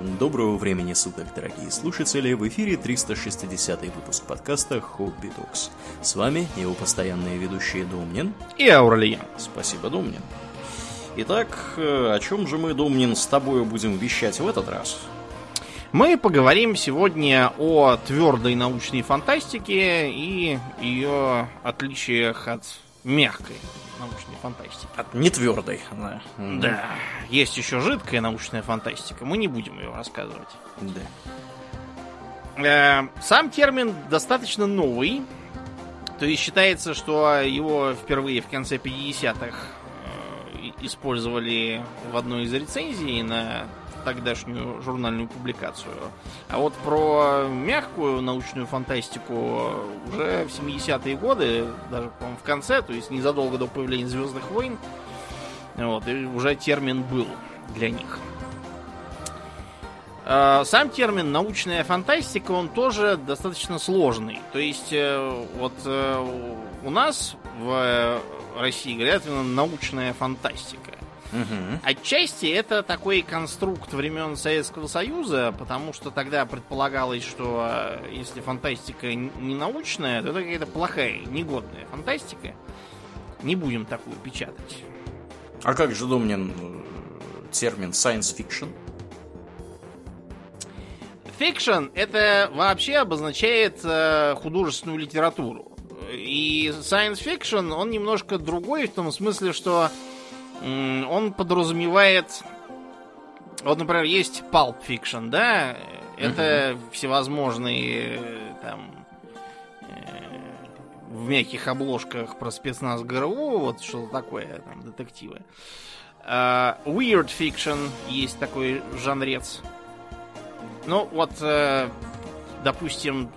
Доброго времени суток, дорогие слушатели! В эфире 360 выпуск подкаста «Хобби Токс». С вами его постоянные ведущие Домнин и Ауралиен. Спасибо, Домнин. Итак, э, о чем же мы, Домнин, с тобой будем вещать в этот раз? Мы поговорим сегодня о твердой научной фантастике и ее отличиях от мягкой научной фантастики. От нетвердой, да. Да. Есть еще жидкая научная фантастика. Мы не будем ее рассказывать. Да. Э, сам термин достаточно новый. То есть считается, что его впервые в конце 50-х э, использовали в одной из рецензий на тогдашнюю журнальную публикацию. А вот про мягкую научную фантастику уже в 70-е годы, даже, по в конце, то есть незадолго до появления Звездных войн, вот, и уже термин был для них. А, сам термин научная фантастика, он тоже достаточно сложный. То есть, э, вот э, у нас в России говорят именно научная фантастика. Угу. Отчасти это такой конструкт времен Советского Союза, потому что тогда предполагалось, что э, если фантастика не научная, то это какая-то плохая, негодная фантастика. Не будем такую печатать. А как же, Домнин, термин science fiction? Фикшн это вообще обозначает э, художественную литературу. И science fiction, он немножко другой в том смысле, что он подразумевает... Вот, например, есть Pulp Fiction, да? Это угу. всевозможные там э, в мягких обложках про спецназ ГРУ, вот что-то такое, там, детективы. Uh, weird Fiction есть такой жанрец. Ну, вот, uh, допустим,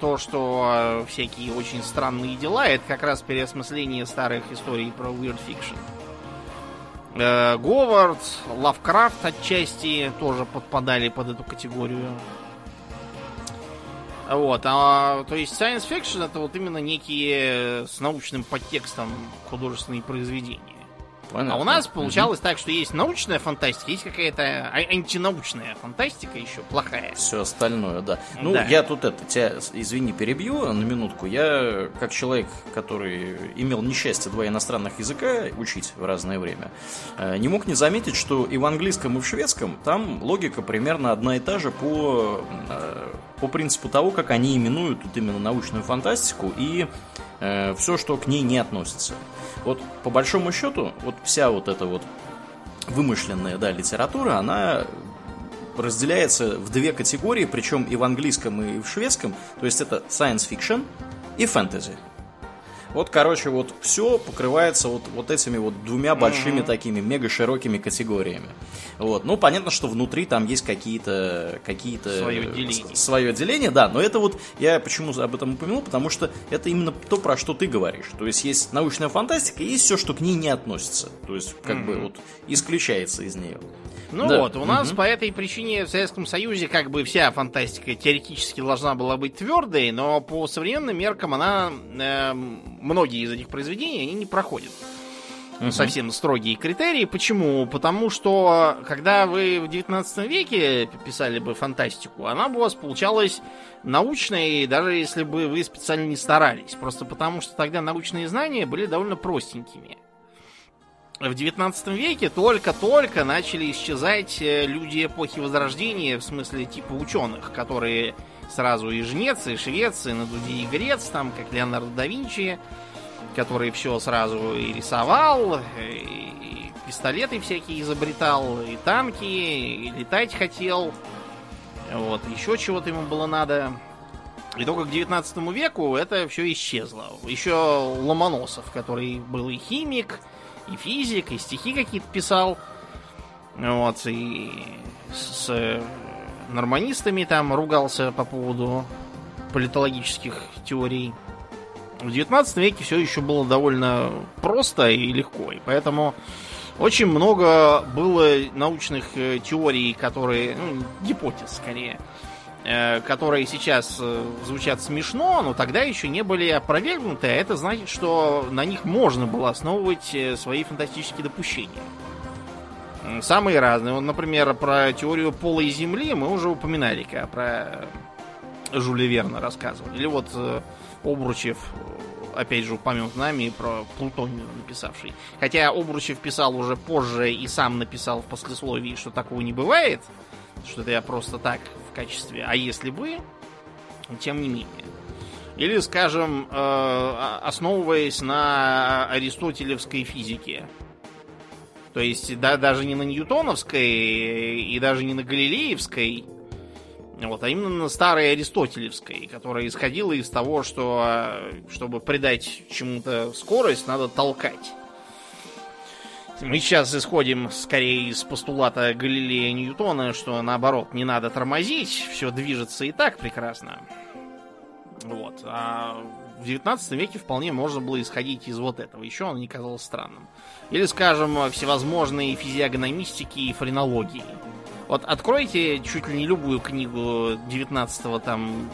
то, что uh, всякие очень странные дела, это как раз переосмысление старых историй про Weird Fiction. Э, Говард, Лавкрафт отчасти тоже подпадали под эту категорию. Вот, а, то есть science fiction это вот именно некие с научным подтекстом художественные произведения. Понятно. А у нас получалось угу. так, что есть научная фантастика, есть какая-то а, антинаучная фантастика еще плохая. Все остальное, да. Ну, да. я тут это, тебя, извини, перебью на минутку. Я, как человек, который имел несчастье два иностранных языка учить в разное время, э, не мог не заметить, что и в английском, и в шведском там логика примерно одна и та же по, э, по принципу того, как они именуют тут именно научную фантастику и э, все, что к ней не относится. Вот по большому счету, вот вся вот эта вот вымышленная, да, литература, она разделяется в две категории, причем и в английском, и в шведском. То есть это science fiction и fantasy. Вот, короче, вот все покрывается вот, вот этими вот двумя большими mm-hmm. такими мега широкими категориями. Вот. Ну, понятно, что внутри там есть какие-то... какие-то свое деление. Свое деление, да. Но это вот, я почему об этом упомянул, потому что это именно то, про что ты говоришь. То есть есть научная фантастика, и есть все, что к ней не относится. То есть, как mm-hmm. бы, вот исключается из нее. Ну да. вот, у нас угу. по этой причине в Советском Союзе как бы вся фантастика теоретически должна была быть твердой, но по современным меркам она э, многие из этих произведений они не проходят угу. совсем строгие критерии. Почему? Потому что когда вы в 19 веке писали бы фантастику, она бы у вас получалась научной, даже если бы вы специально не старались. Просто потому что тогда научные знания были довольно простенькими в 19 веке только-только начали исчезать э, люди эпохи Возрождения, в смысле типа ученых, которые сразу и жнец, и швец, и на дуде и грец, там, как Леонардо да Винчи, который все сразу и рисовал, и пистолеты всякие изобретал, и танки, и летать хотел. Вот, еще чего-то ему было надо. И только к 19 веку это все исчезло. Еще Ломоносов, который был и химик, и физик, и стихи какие-то писал. Вот, и с норманистами там ругался по поводу политологических теорий. В 19 веке все еще было довольно просто и легко, и поэтому очень много было научных э, теорий, которые, ну, гипотез скорее, Э, которые сейчас э, звучат смешно, но тогда еще не были опровергнуты, а это значит, что на них можно было основывать э, свои фантастические допущения. Самые разные. Вот, например, про теорию полой Земли мы уже упоминали, когда про Жюля Верна рассказывали. Или вот э, Обручев, опять же, упомянут нами про Плутонию написавший. Хотя Обручев писал уже позже и сам написал в послесловии, что такого не бывает, что это я просто так в качестве «а если бы», тем не менее. Или, скажем, э, основываясь на аристотелевской физике. То есть да, даже не на ньютоновской и даже не на галилеевской, вот, а именно на старой аристотелевской, которая исходила из того, что э, чтобы придать чему-то скорость, надо толкать. Мы сейчас исходим скорее из постулата Галилея Ньютона, что наоборот не надо тормозить, все движется и так прекрасно. Вот. А в 19 веке вполне можно было исходить из вот этого. Еще он не казалось странным. Или, скажем, всевозможные физиогномистики и френологии. Вот откройте чуть ли не любую книгу 19-го там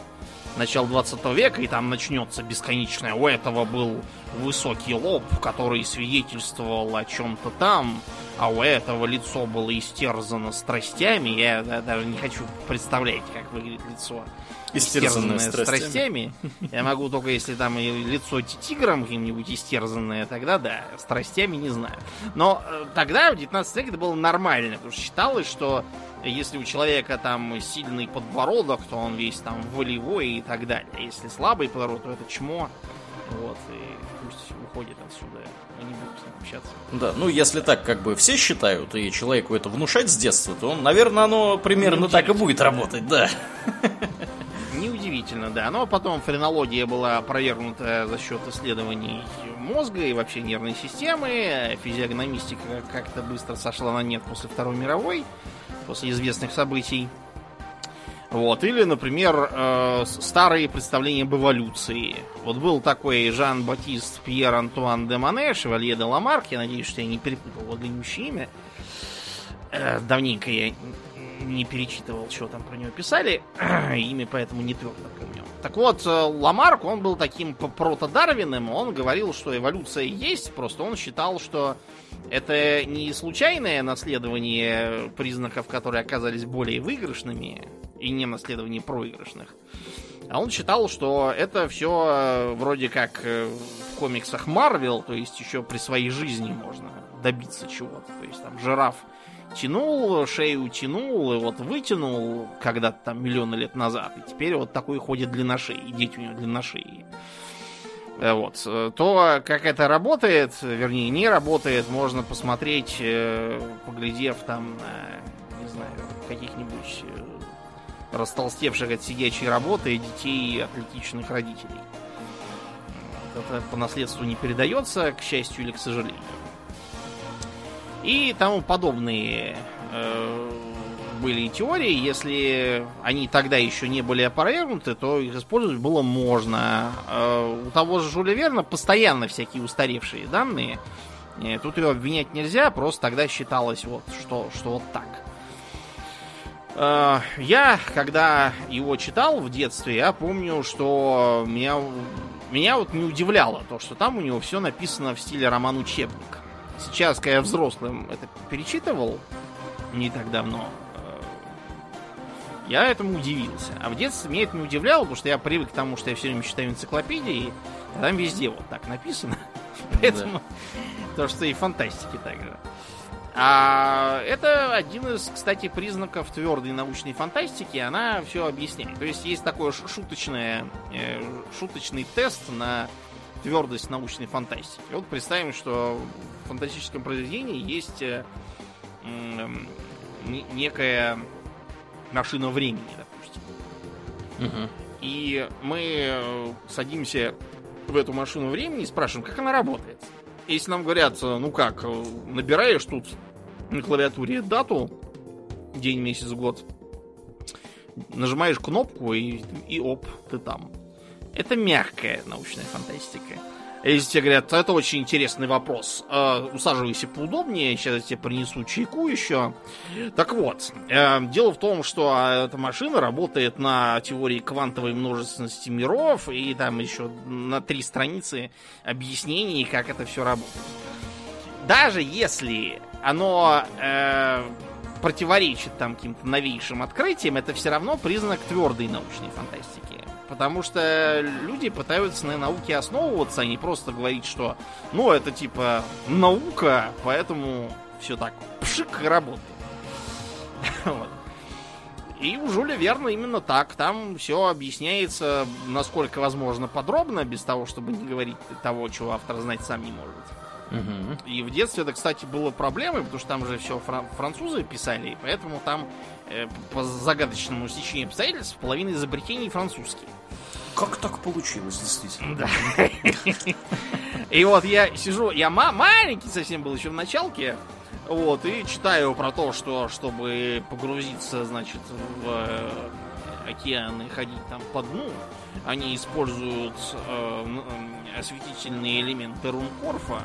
начала 20 века, и там начнется бесконечное. У этого был высокий лоб, который свидетельствовал о чем-то там, а у этого лицо было истерзано страстями. Я даже не хочу представлять, как выглядит лицо истерзанное страстями. страстями. Я могу только, если там лицо тигром каким-нибудь истерзанное, тогда да, страстями не знаю. Но э, тогда, в 19 веке, это было нормально, потому что считалось, что если у человека там сильный подбородок, то он весь там волевой и так далее. Если слабый подбородок, то это чмо. Вот, и пусть уходит отсюда. Мы не будем с ним общаться. Да, ну если так как бы все считают, и человеку это внушать с детства, то, наверное, оно примерно так и будет работать, да. Неудивительно, да. Но потом френология была опровергнута за счет исследований мозга и вообще нервной системы. Физиогномистика как-то быстро сошла на нет после Второй мировой, после известных событий. Вот. Или, например, э, старые представления об эволюции. Вот был такой Жан-Батист Пьер Антуан де Мане, Шевалье де Ламарк, я надеюсь, что я не перепутал длиннющее имя. Э, давненько я не перечитывал, что там про него писали. Имя поэтому не твердо. Так вот, э, Ламарк, он был таким протодарвиным, он говорил, что эволюция есть, просто он считал, что это не случайное наследование признаков, которые оказались более выигрышными, и не наследование проигрышных. А он считал, что это все э, вроде как э, в комиксах Марвел, то есть еще при своей жизни можно добиться чего-то. То есть там жираф тянул, шею тянул, и вот вытянул когда-то там миллионы лет назад, и теперь вот такой ходит длинношеи, и дети у него длинношеи. Э, вот. То, как это работает, вернее, не работает, можно посмотреть, э, поглядев там не знаю, каких-нибудь э, растолстевших от сидячей работы детей атлетичных родителей. Это по наследству не передается, к счастью или к сожалению и тому подобные э, были теории. Если они тогда еще не были опровергнуты, то их использовать было можно. Э, у того же Жюля Верна постоянно всякие устаревшие данные. Э, тут его обвинять нельзя, просто тогда считалось, вот, что, что вот так. Э, я, когда его читал в детстве, я помню, что меня, меня вот не удивляло то, что там у него все написано в стиле роман-учебник сейчас, когда я взрослым это перечитывал не так давно, э, я этому удивился. А в детстве меня это не удивляло, потому что я привык к тому, что я все время читаю энциклопедии, а там везде вот так написано. Поэтому то, что и фантастики также. А это один из, кстати, признаков твердой научной фантастики. Она все объясняет. То есть есть такой шуточное, э, шуточный тест на твердость научной фантастики. Вот представим, что в фантастическом произведении есть э, э, некая машина времени, допустим. Угу. И мы э, садимся в эту машину времени и спрашиваем, как она работает. Если нам говорят, э, ну как, э, набираешь тут на клавиатуре дату, день, месяц, год, нажимаешь кнопку и, и оп, ты там. Это мягкая научная фантастика. Если тебе говорят, это очень интересный вопрос, э, усаживайся поудобнее, сейчас я тебе принесу чайку еще. Так вот, э, дело в том, что а, эта машина работает на теории квантовой множественности миров, и там еще на три страницы объяснений, как это все работает. даже если оно э, противоречит там каким-то новейшим открытиям, это все равно признак твердой научной фантастики. Потому что люди пытаются на науке основываться, а не просто говорить, что ну это типа наука, поэтому все так пшик и работает. вот. И у Жюля Верна именно так. Там все объясняется, насколько возможно, подробно, без того, чтобы не говорить того, чего автор знать сам не может. Угу. И в детстве это, кстати, было проблемой, потому что там же все фран- французы писали, и поэтому там по загадочному стечению обстоятельств половина изобретений французские. Как так получилось, действительно? Да. И вот я сижу, я маленький совсем был еще в началке, вот, и читаю про то, что чтобы погрузиться, значит, в э, океан и ходить там по дну, они используют э, осветительные элементы рункорфа,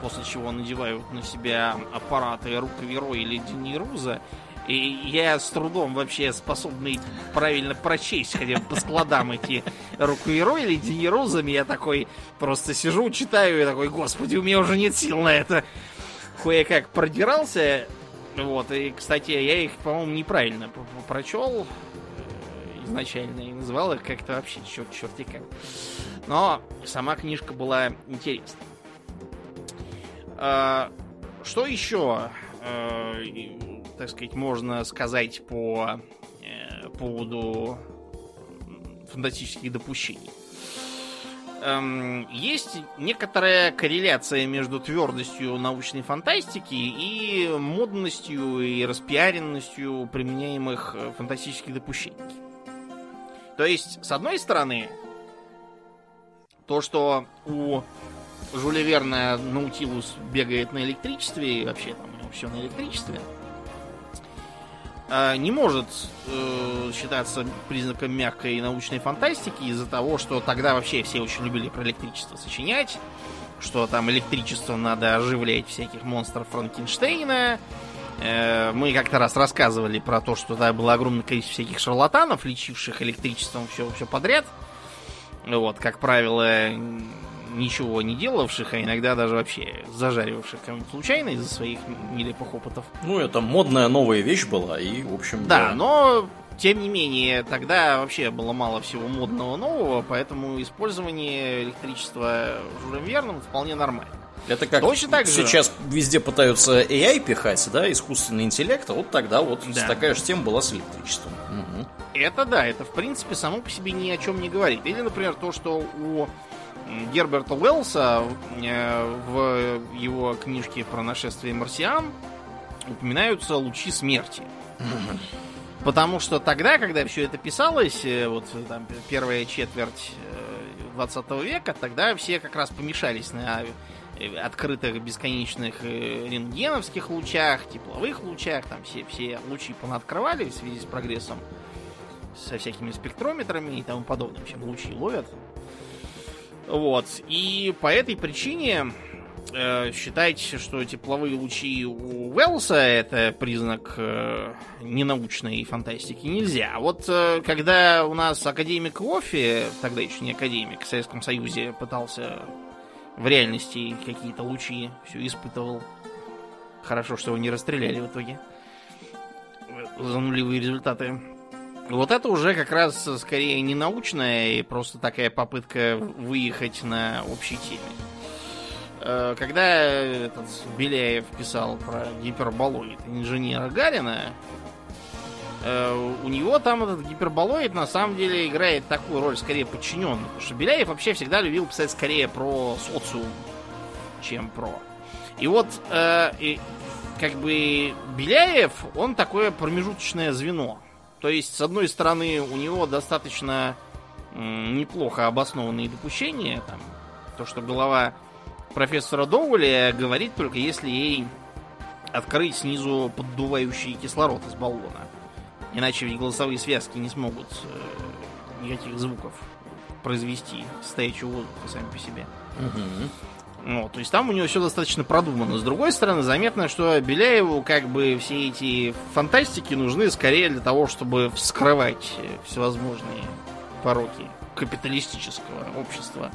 после чего надевают на себя аппараты руковеро или Денируза. И я с трудом вообще способный правильно прочесть, хотя бы по складам эти руковеро или Денирузами, я такой просто сижу, читаю и такой, господи, у меня уже нет сил на это. Кое-как продирался, вот, и, кстати, я их, по-моему, неправильно прочел э, изначально и называл их как-то вообще черт черти как. Но сама книжка была интересна. А, что еще, а, так сказать, можно сказать по э, поводу фантастических допущений? Эм, есть некоторая корреляция между твердостью научной фантастики и модностью и распиаренностью применяемых э, фантастических допущений. То есть, с одной стороны, то, что у Жюля Верна Наутилус бегает на электричестве, и вообще там у него все на электричестве, а, не может э, считаться признаком мягкой научной фантастики из-за того, что тогда вообще все очень любили про электричество сочинять, что там электричество надо оживлять всяких монстров Франкенштейна. Э, мы как-то раз рассказывали про то, что тогда было огромное количество всяких шарлатанов, лечивших электричеством все, все подряд. Вот, как правило, ничего не делавших, а иногда даже вообще зажаривавших кого-нибудь случайно из-за своих нелепых опытов. Ну, это модная новая вещь была, и, в общем... Да, да. но, тем не менее, тогда вообще было мало всего модного нового, поэтому использование электричества журом верным вполне нормально. Это как Точно так же. сейчас везде пытаются AI пихать, да, искусственный интеллект, а вот тогда вот да. такая же тема была с электричеством. Угу. Это да, это в принципе само по себе ни о чем не говорит. Или, например, то, что у Герберта Уэллса э, в его книжке про нашествие марсиан упоминаются лучи смерти. Потому что тогда, когда все это писалось, э, вот там первая четверть 20 э, века, тогда все как раз помешались на открытых бесконечных рентгеновских лучах, тепловых лучах, там все, все лучи понаоткрывали в связи с прогрессом со всякими спектрометрами и тому подобным, чем лучи ловят. Вот. И по этой причине э, считайте, что тепловые лучи у Уэллса это признак э, ненаучной фантастики нельзя. А вот э, когда у нас академик Лофи, тогда еще не академик, в Советском Союзе пытался в реальности какие-то лучи все испытывал. Хорошо, что его не расстреляли в итоге. За нулевые результаты. Вот это уже как раз скорее не научная и просто такая попытка выехать на общей теме. Э, когда этот Беляев писал про гиперболоид инженера Гарина, э, у него там этот гиперболоид на самом деле играет такую роль скорее подчиненную. Потому что Беляев вообще всегда любил писать скорее про социум, чем про. И вот э, как бы Беляев, он такое промежуточное звено то есть, с одной стороны, у него достаточно неплохо обоснованные допущения. Там, то, что голова профессора Доуэля говорит только если ей открыть снизу поддувающий кислород из баллона. Иначе ведь голосовые связки не смогут э, никаких звуков произвести стоячего воздуха сами по себе. Угу. Ну, то есть там у него все достаточно продумано. С другой стороны, заметно, что Беляеву как бы все эти фантастики нужны скорее для того, чтобы вскрывать всевозможные пороки капиталистического общества.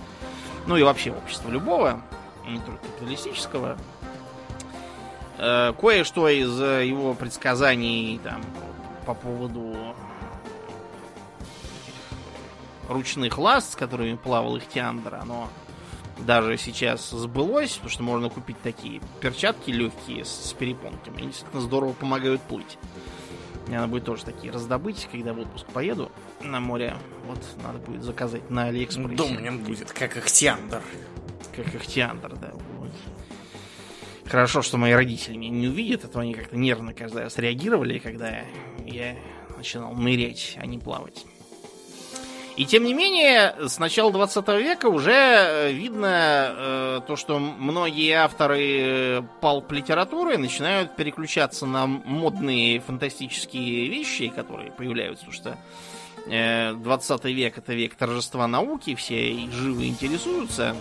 Ну и вообще общества любого, не только капиталистического. Э, кое-что из его предсказаний там по поводу ручных ласт, с которыми плавал Ихтиандр, оно даже сейчас сбылось, потому что можно купить такие перчатки легкие с, с перепонками. Они действительно здорово помогают плыть. Мне надо будет тоже такие раздобыть, когда в отпуск поеду на море. Вот надо будет заказать на Алиэкспрессе. Думнем будет, как Ихтиандр. Как Ихтиандр, да. Вот. Хорошо, что мои родители меня не увидят, а то они как-то нервно каждый раз реагировали, когда я начинал нырять, а не плавать. И тем не менее, с начала 20 века уже э, видно э, то, что многие авторы палп-литературы начинают переключаться на модные фантастические вещи, которые появляются, потому что э, 20 век это век торжества науки, все и живо интересуются,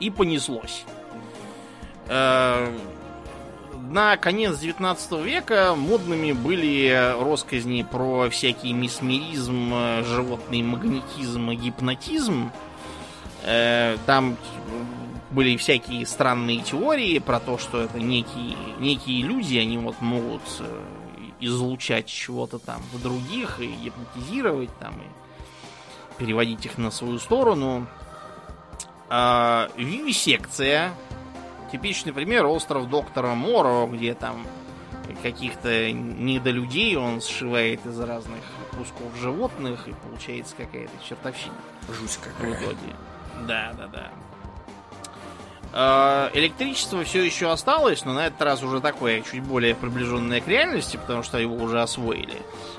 и понеслось. Э, на конец 19 века модными были росказни про всякий месмеризм, животный магнетизм и гипнотизм. Э, там были всякие странные теории про то, что это некие, некие люди, они вот могут э, излучать чего-то там в других и гипнотизировать там и переводить их на свою сторону. А, вивисекция Типичный пример остров доктора Моро, где там каких-то недолюдей он сшивает из разных кусков животных и получается какая-то чертовщина. Жуть какая. В итоге. Да, да, да. А, электричество все еще осталось, но на этот раз уже такое, чуть более приближенное к реальности, потому что его уже освоили.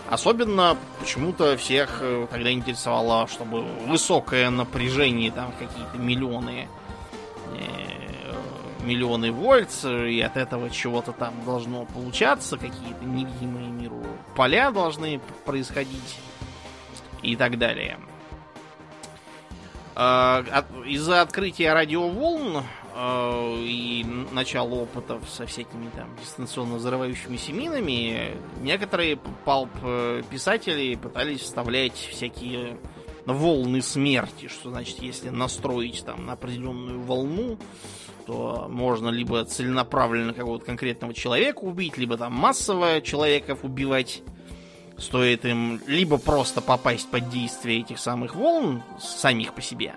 Особенно почему-то всех э, тогда интересовало, чтобы высокое напряжение, там какие-то миллионы э, миллионы вольт, и от этого чего-то там должно получаться, какие-то невидимые миру поля должны происходить и так далее. А, из-за открытия радиоволн а, и начала опытов со всякими там дистанционно взрывающимися минами, некоторые палп-писатели пытались вставлять всякие волны смерти, что значит, если настроить там на определенную волну, то можно либо целенаправленно какого-то конкретного человека убить, либо там массово человеков убивать. Стоит им либо просто попасть под действие этих самых волн, самих по себе,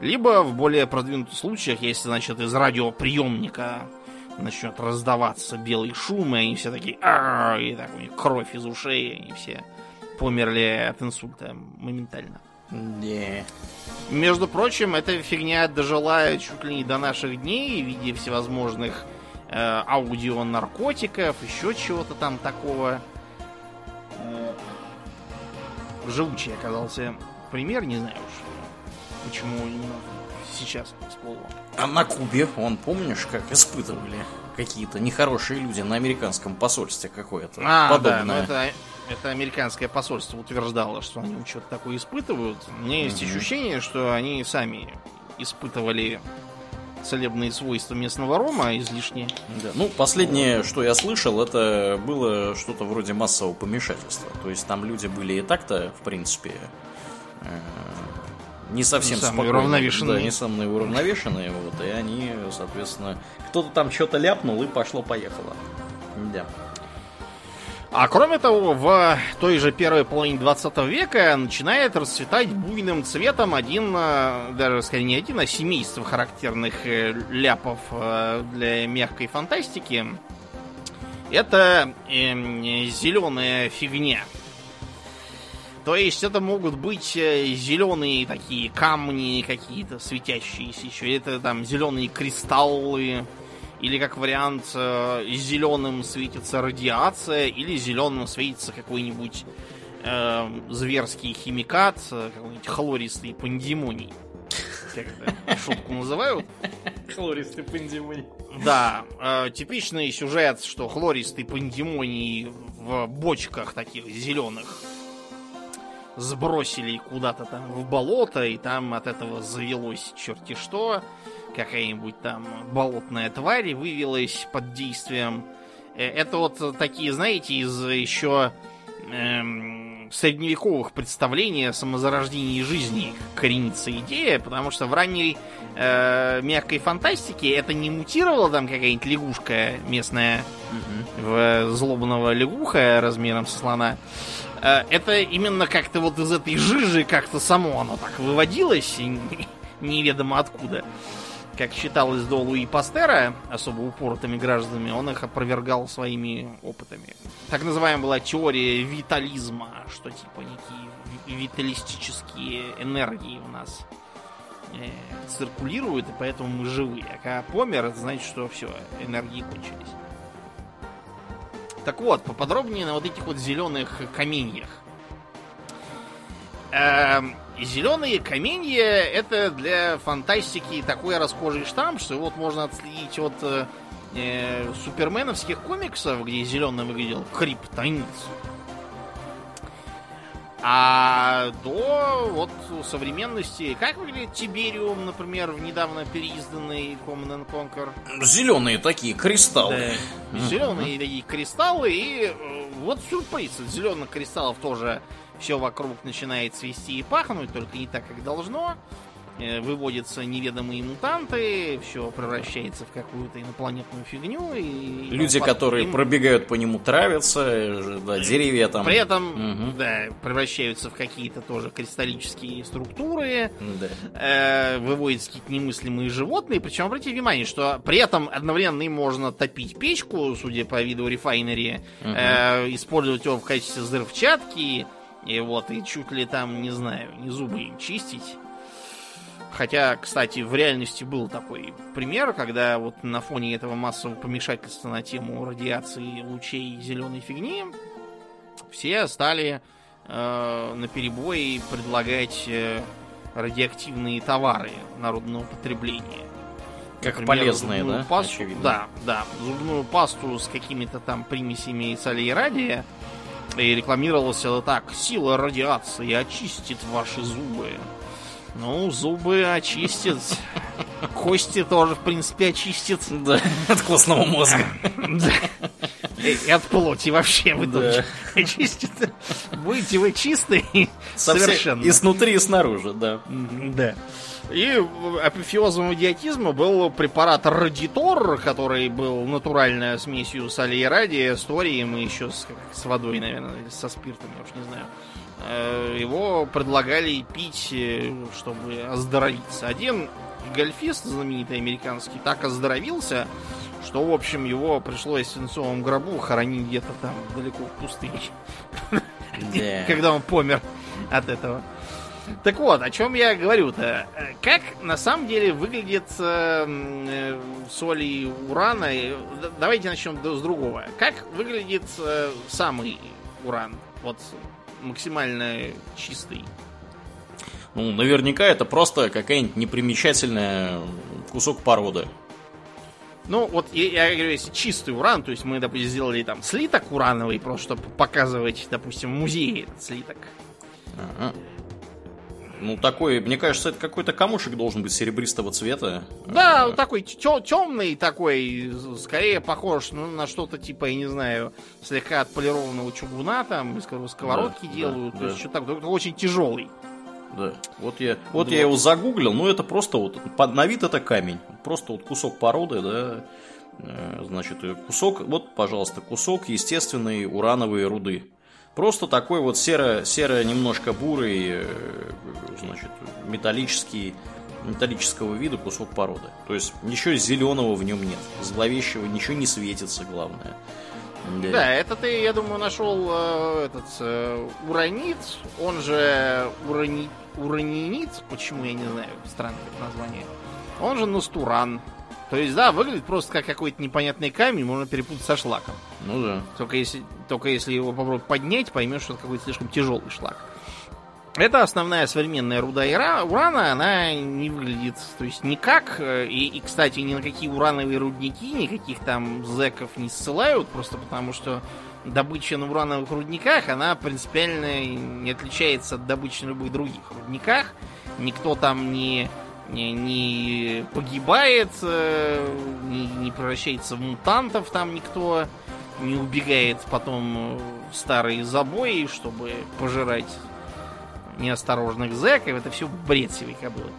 либо в более продвинутых случаях, если, значит, из радиоприемника начнет раздаваться белый шум, и они все такие и так у них кровь из ушей, и они все померли от инсульта моментально. Не. Между прочим, эта фигня дожила чуть ли не до наших дней в виде всевозможных э, аудионаркотиков, еще чего-то там такого. Э, живучий оказался пример, не знаю уж, почему именно сейчас всплыло. А на Кубе, он помнишь, как испытывали какие-то нехорошие люди на американском посольстве какое-то а, подобное? Да, ну это это американское посольство утверждало, что они что-то такое испытывают. У меня есть mm-hmm. ощущение, что они сами испытывали целебные свойства местного рома излишне. Да. Ну, последнее, что я слышал, это было что-то вроде массового помешательства. То есть там люди были и так-то, в принципе, э, не совсем не уравновешенные. Да, не самые уравновешенные. Вот, и они, соответственно, кто-то там что-то ляпнул и пошло-поехало. Да. А кроме того, в той же первой половине 20 века начинает расцветать буйным цветом один, э, даже скорее не один, а семейство характерных э, ляпов э, для мягкой фантастики. Это э, зеленая фигня. То есть это могут быть зеленые такие камни какие-то светящиеся еще. Это там зеленые кристаллы, или как вариант э, зеленым светится радиация, или зеленым светится какой-нибудь э, зверский химикат, э, какой-нибудь хлористый пандемоний. Шутку называют? Хлористый пандемоний. Да, э, типичный сюжет, что хлористый пандемоний в бочках таких зеленых сбросили куда-то там в болото, и там от этого завелось черти что какая-нибудь там болотная тварь вывелась под действием. Э, это вот такие, знаете, из еще эм, средневековых представлений о самозарождении жизни коренится идея, потому что в ранней э, мягкой фантастике это не мутировала там какая-нибудь лягушка местная угу. в злобного лягуха размером со слона. Э, это именно как-то вот из этой жижи как-то само оно так выводилось, неведомо откуда. Как считалось до Луи Пастера, особо упоротыми гражданами, он их опровергал своими опытами. Так называемая была теория витализма, что типа некие виталистические энергии у нас э, циркулируют, и поэтому мы живые. А когда помер, это значит, что все, энергии кончились. Так вот, поподробнее на вот этих вот зеленых каменьях. Эм, зеленые каменья это для фантастики такой расхожий штамп, что вот можно отследить от э, э суперменовских комиксов, где зеленым выглядел криптонит. А до вот современности, как выглядит Тибериум, например, в недавно переизданный Common and Conquer? Зеленые такие кристаллы. Да. Зеленые такие кристаллы, и э, вот сюрприз. От зеленых кристаллов тоже все вокруг начинает свести и пахнуть, только не так, как должно. Э, выводятся неведомые мутанты, все превращается в какую-то инопланетную фигню. И Люди, которые им... пробегают по нему, травятся, э, да, деревья там. При этом, угу. да, превращаются в какие-то тоже кристаллические структуры, да. э, выводятся какие-то немыслимые животные. Причем обратите внимание, что при этом одновременно им можно топить печку, судя по виду рефайнери, угу. э, использовать его в качестве взрывчатки, и вот, и чуть ли там, не знаю, не зубы им чистить. Хотя, кстати, в реальности был такой пример, когда вот на фоне этого массового помешательства на тему радиации лучей зеленой фигни все стали э, на перебой предлагать э, радиоактивные товары народного потребления. Как Например, полезные, да? Пасту, Очевидно. Да, да. Зубную пасту с какими-то там примесями солей радия. И рекламировалось это так. Сила радиации очистит ваши зубы. Ну, зубы очистит. Кости тоже, в принципе, очистит. Да, от костного мозга. Да. И от плоти вообще вы да. очистит. Будете вы чистые совершенно. И снутри, и снаружи, да. Да. И апофеозом идиотизма был препарат Радитор, который был натуральной смесью соли и радия, с торием и еще с, с водой, наверное, или со спиртом, я уж не знаю. Э, его предлагали пить, э, чтобы оздоровиться. Один гольфист знаменитый американский так оздоровился, что, в общем, его пришлось в свинцовом гробу хоронить где-то там далеко в пустыне. Когда он помер от этого. Так вот, о чем я говорю-то? Как на самом деле выглядит э, соли урана? Давайте начнем с другого. Как выглядит э, самый уран? Вот максимально чистый. Ну, наверняка это просто какая-нибудь непримечательная кусок породы. Ну, вот я, я говорю, если чистый уран, то есть мы, допустим, сделали там слиток урановый, просто чтобы показывать, допустим, в музее этот слиток. Ага. Ну, такой, мне кажется, это какой-то камушек должен быть серебристого цвета. Да, а, такой темный такой, скорее похож ну, на что-то типа, я не знаю, слегка отполированного чугуна, там, из сковородки да, делают, да, то есть да. что-то такое, очень тяжелый. Да. Вот я, вот, вот я его загуглил, ну это просто вот, под, на вид это камень. Просто вот кусок породы, да, э, значит, кусок, вот, пожалуйста, кусок естественной урановой руды. Просто такой вот серо, серо немножко бурый, э, значит, металлический, металлического вида кусок породы. То есть ничего зеленого в нем нет. Зловещего ничего не светится, главное. Да, да это ты, я думаю, нашел э, этот э, уранит, он же урани, уранинит, почему я не знаю, странное название. Он же настуран. То есть, да, выглядит просто как какой-то непонятный камень, можно перепутать со шлаком. Ну да. Только если, только если его попробовать поднять, поймешь, что это какой-то слишком тяжелый шлак. Это основная современная руда урана, она не выглядит, то есть никак, э, и, и, кстати, ни на какие урановые рудники, никаких там зеков не ссылают, просто потому что добыча на урановых рудниках, она принципиально не отличается от добычи на любых других рудниках. Никто там не не, не погибает, э, не, не превращается в мутантов там никто. не убегает потом в старые забои, чтобы пожирать неосторожных зэков. Это все бред сивой кобылы.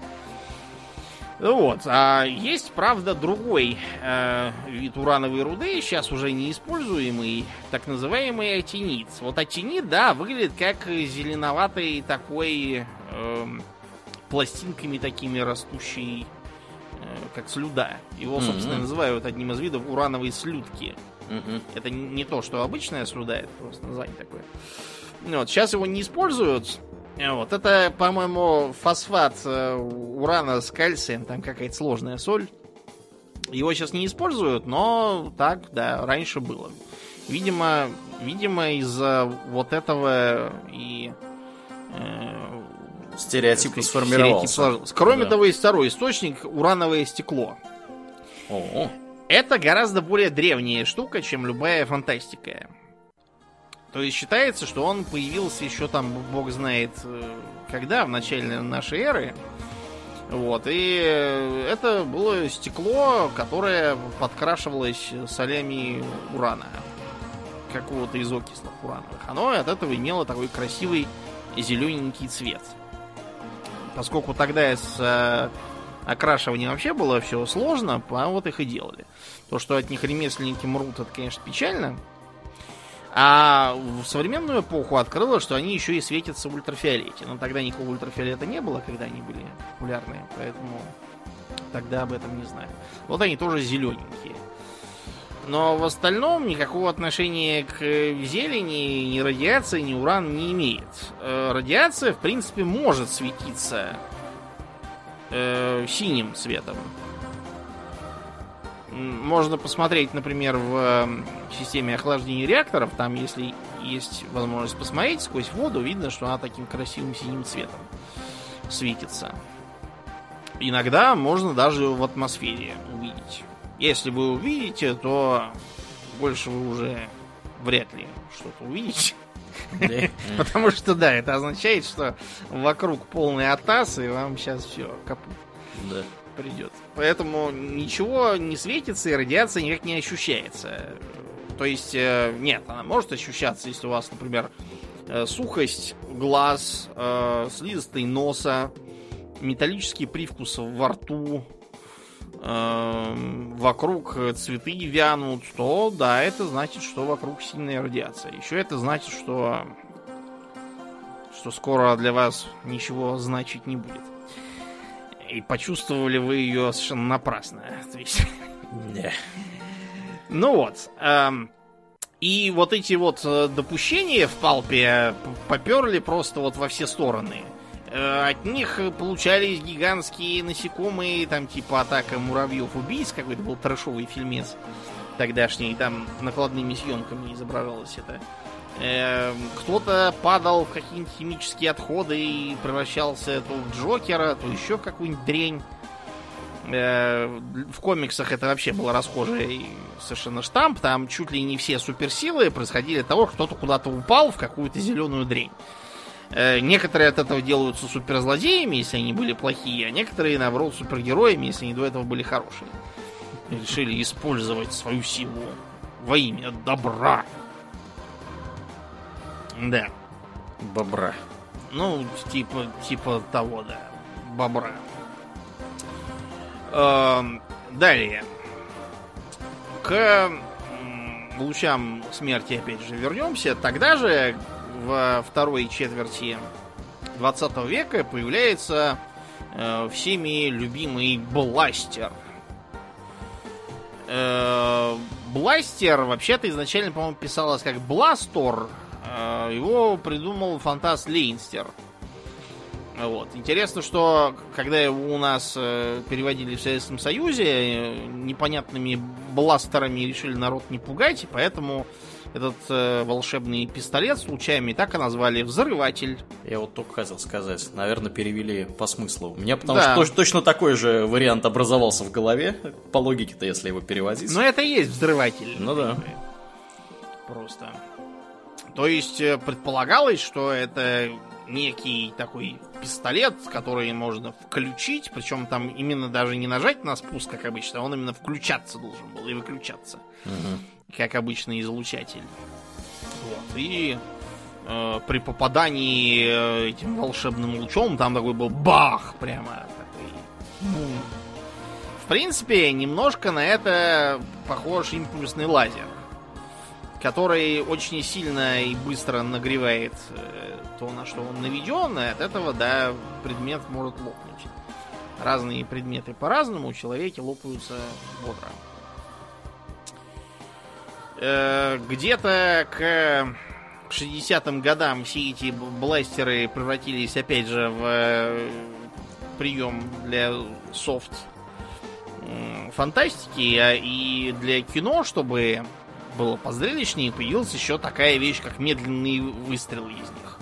Вот. А есть, правда, другой э, вид урановой руды, сейчас уже не используемый, так называемый атинит. Вот атинит, да, выглядит как зеленоватый такой э, пластинками такими растущий, э, как слюда. Его, собственно, mm-hmm. называют одним из видов урановой слюдки. Mm-hmm. Это не то, что обычная слюда, это просто название такое. Вот, сейчас его не используют, вот, это, по-моему, фосфат э, урана с кальцием, там какая-то сложная соль. Его сейчас не используют, но так, да, раньше было. Видимо, видимо из-за вот этого и э, стереотип сказать, сформировался. Стереотип Кроме да. того, есть второй источник урановое стекло. О-о. Это гораздо более древняя штука, чем любая фантастика. То есть считается, что он появился еще там, бог знает, э, когда, в начале нашей эры. Вот, и это было стекло, которое подкрашивалось солями урана. Какого-то из окислов урановых. Оно от этого имело такой красивый зелененький цвет. Поскольку тогда с э, окрашиванием вообще было все сложно, а вот их и делали. То, что от них ремесленники мрут, это, конечно, печально. А в современную эпоху открыло, что они еще и светятся в ультрафиолете. Но тогда никакого ультрафиолета не было, когда они были популярны, поэтому тогда об этом не знаю. Вот они тоже зелененькие. Но в остальном никакого отношения к зелени ни радиация, ни уран не имеет. Э, радиация, в принципе, может светиться э, синим цветом можно посмотреть, например, в системе охлаждения реакторов. Там, если есть возможность посмотреть сквозь воду, видно, что она таким красивым синим цветом светится. Иногда можно даже в атмосфере увидеть. Если вы увидите, то больше вы уже вряд ли что-то увидите. Потому что, да, это означает, что вокруг полный атас, и вам сейчас все капут. Да придет. Поэтому ничего не светится и радиация никак не ощущается. То есть, э, нет, она может ощущаться, если у вас, например, э, сухость глаз, э, слизистый носа, металлический привкус во рту, вокруг цветы вянут, то да, это значит, что вокруг сильная радиация. Еще это значит, что что скоро для вас ничего значить не будет. И почувствовали вы ее совершенно напрасно. То есть... Ну вот. Эм, и вот эти вот э, допущения в палпе поперли просто вот во все стороны. Э, от них получались гигантские насекомые, там типа атака муравьев-убийц, какой-то был трэшовый фильмец тогдашний, там накладными съемками изображалось это. Эм, кто-то падал в какие-нибудь химические отходы и превращался то в Джокера, то еще в какую-нибудь дрень. Э, в комиксах это вообще было расхожий совершенно штамп. Там чуть ли не все суперсилы происходили от того, что кто-то куда-то упал в какую-то зеленую дрень. Э, некоторые от этого делаются суперзлодеями, если они были плохие, а некоторые, наоборот, супергероями, если они до этого были хорошие. решили использовать свою силу во имя добра. Да. Бобра. Ну, типа, типа того, да. Бобра. Эм, далее. К лучам смерти опять же вернемся. Тогда же в второй четверти 20 века появляется э, всеми любимый бластер. Э, бластер вообще-то изначально, по-моему, писалось как бластор, его придумал фантаст Лейнстер. Вот. Интересно, что когда его у нас э, переводили в Советском Союзе, э, непонятными бластерами решили народ не пугать, и поэтому этот э, волшебный пистолет с лучами так и назвали взрыватель. Я вот только хотел сказать, наверное, перевели по смыслу. У меня потому да. что точно, точно такой же вариант образовался в голове, по логике-то, если его переводить. Но это и есть взрыватель. Ну да. Просто. То есть э, предполагалось, что это некий такой пистолет, который можно включить, причем там именно даже не нажать на спуск, как обычно, а он именно включаться должен был и выключаться. Угу. как обычный излучатель. Вот. И э, при попадании э, этим волшебным лучом там такой был бах прямо такой. Бум. В принципе, немножко на это похож импульсный лазер, который очень сильно и быстро нагревает э, то, на что он наведен, и от этого, да, предмет может лопнуть. Разные предметы по-разному, у человека лопаются бодро. Э, где-то к 60-м годам все эти бластеры превратились, опять же, в э, прием для софт фантастики, а и для кино, чтобы было позрелищнее, появилась еще такая вещь, как медленные выстрелы из них.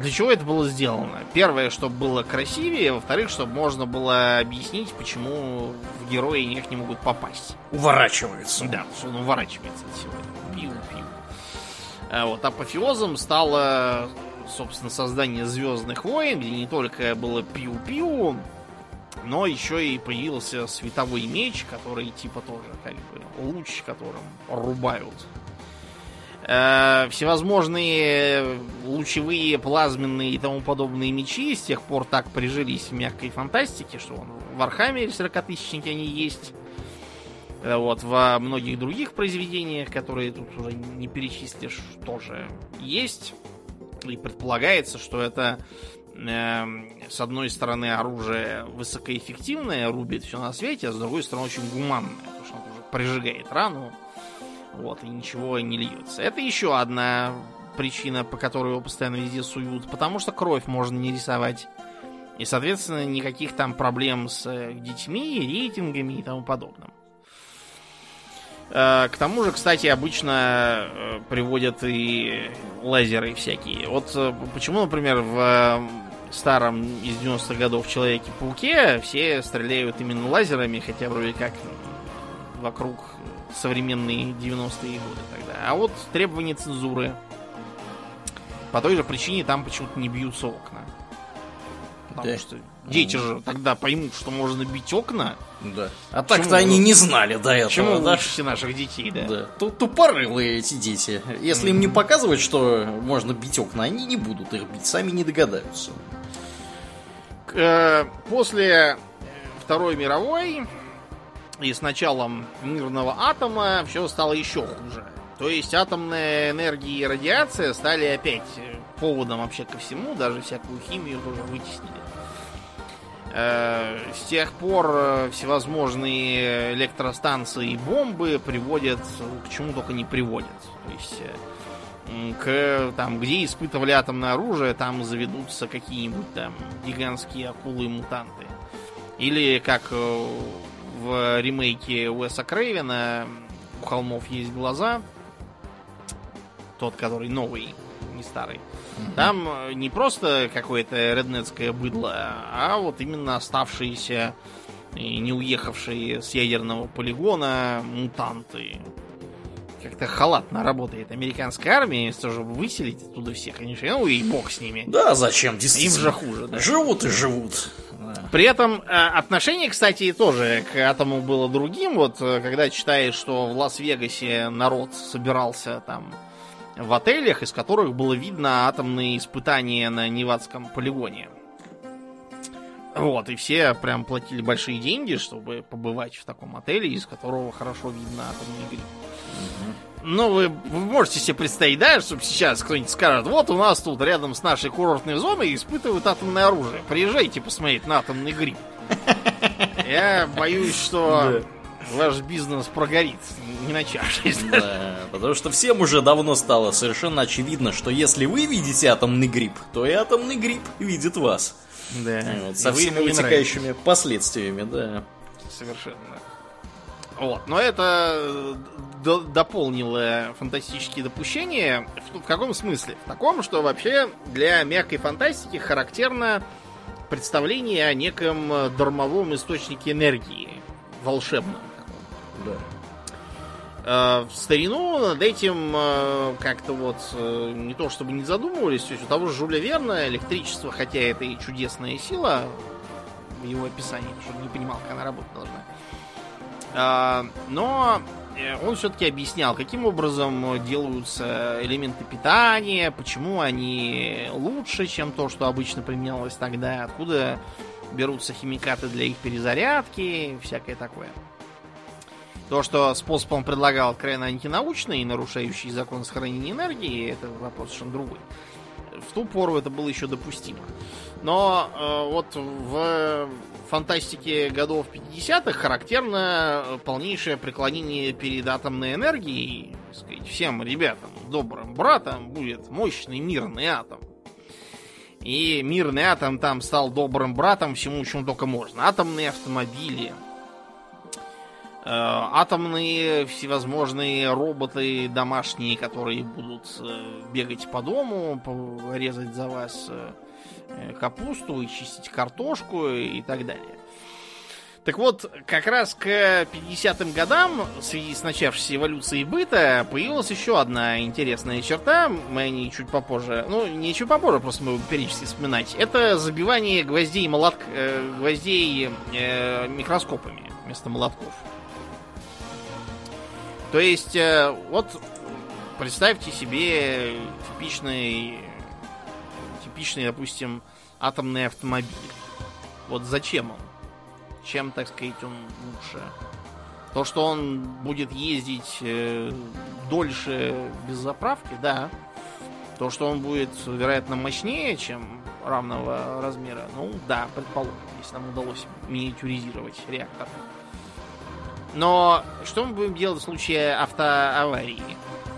Для чего это было сделано? Первое, чтобы было красивее, во-вторых, чтобы можно было объяснить, почему в герои никак не могут попасть. Уворачивается. Да, он уворачивается от всего. Пиу-пиу. А вот апофеозом стало, собственно, создание Звездных войн, где не только было пиу-пиу, но еще и появился световой меч, который типа тоже как бы луч, которым рубают Э, всевозможные лучевые, плазменные и тому подобные мечи с тех пор так прижились в мягкой фантастике, что он в Архамере 40-тысячники они есть. Э, вот, во многих других произведениях, которые тут уже не перечислишь, тоже есть. И предполагается, что это с одной стороны оружие высокоэффективное, рубит все на свете, а с другой стороны очень гуманное, потому что он уже прижигает рану, вот, и ничего не льется. Это еще одна причина, по которой его постоянно везде суют. Потому что кровь можно не рисовать. И, соответственно, никаких там проблем с э, детьми, рейтингами и тому подобным. Э, к тому же, кстати, обычно э, приводят и лазеры всякие. Вот почему, например, в старом из 90-х годов Человеке-пауке все стреляют именно лазерами, хотя вроде как вокруг современные 90-е годы тогда. А вот требования цензуры. По той же причине там почему-то не бьются окна. Потому да. что дети же тогда поймут, что можно бить окна. Да. А так-то они не знали до этого. Почему да? лучше наших детей, да? Да. Тупорылые эти дети. Если mm-hmm. им не показывать, что можно бить окна, они не будут их бить, сами не догадаются. Э, после Второй мировой и с началом мирного атома все стало еще хуже. То есть атомная энергия и радиация стали опять поводом вообще ко всему, даже всякую химию тоже вытеснили. Э, с тех пор э, всевозможные электростанции и бомбы приводят к чему только не приводят. То есть э, к там, где испытывали атомное оружие, там заведутся какие-нибудь там гигантские акулы и мутанты. Или как в ремейке Уэса Крейвена у холмов есть глаза. Тот, который новый, не старый. Mm-hmm. Там э, не просто какое-то реднетское быдло, а вот именно оставшиеся и не уехавшие с ядерного полигона мутанты. Как-то халатно работает американская армия, вместо чтобы выселить оттуда всех. Они же, ну и бог с ними. Да, зачем, действительно. Им же хуже, да. Живут и живут. При этом э, отношение, кстати, тоже к атому было другим. Вот э, когда читаешь, что в Лас-Вегасе народ собирался там в отелях, из которых было видно атомные испытания на Невадском полигоне. Вот, и все прям платили большие деньги, чтобы побывать в таком отеле, из которого хорошо видно атомный гриб. Ну, вы, вы можете себе представить, да, чтобы сейчас кто-нибудь скажет, вот у нас тут рядом с нашей курортной зоной испытывают атомное оружие. Приезжайте посмотреть на атомный гриб. Я боюсь, что ваш бизнес прогорит, не начавшись. Да, потому что всем уже давно стало совершенно очевидно, что если вы видите атомный гриб, то и атомный гриб видит вас. Да. Вот, со всеми вытекающими последствиями, да. Совершенно. Вот. Но это э, до дополнило фантастические допущения. В, в каком смысле? В таком, что вообще для мягкой фантастики характерно представление о неком э, дармовом источнике энергии. Волшебном. Да. Э, в старину над этим как-то вот не то чтобы не задумывались, то есть у того же Жюля Верна электричество, хотя это и чудесная сила в его описании, чтобы не понимал, как она работать должна. А, но э, он все-таки объяснял, каким образом делаются элементы питания, почему они лучше, чем то, что обычно применялось тогда, откуда берутся химикаты для их перезарядки, всякое такое. То, что способ он предлагал крайне антинаучный и нарушающий закон сохранения энергии, это вопрос совершенно другой. В ту пору это было еще допустимо. Но э, вот в фантастике годов 50-х характерно полнейшее преклонение перед атомной энергией. Сказать, всем ребятам, добрым братам будет мощный мирный атом. И мирный атом там стал добрым братом всему, чему только можно. Атомные автомобили, э, атомные всевозможные роботы домашние, которые будут э, бегать по дому, резать за вас э, капусту и чистить картошку и так далее. Так вот, как раз к 50-м годам, в связи с начавшейся эволюцией быта, появилась еще одна интересная черта. Мы о ней чуть попозже, ну, не чуть попозже, просто мы будем периодически вспоминать. Это забивание гвоздей, молотк, э, гвоздей э, микроскопами вместо молотков. То есть, э, вот представьте себе типичный, типичный, допустим, атомный автомобиль. Вот зачем он? чем, так сказать, он лучше. То, что он будет ездить э, дольше без заправки, да. То, что он будет, вероятно, мощнее, чем равного размера, ну да, предположим, если нам удалось миниатюризировать реактор. Но что мы будем делать в случае автоаварии?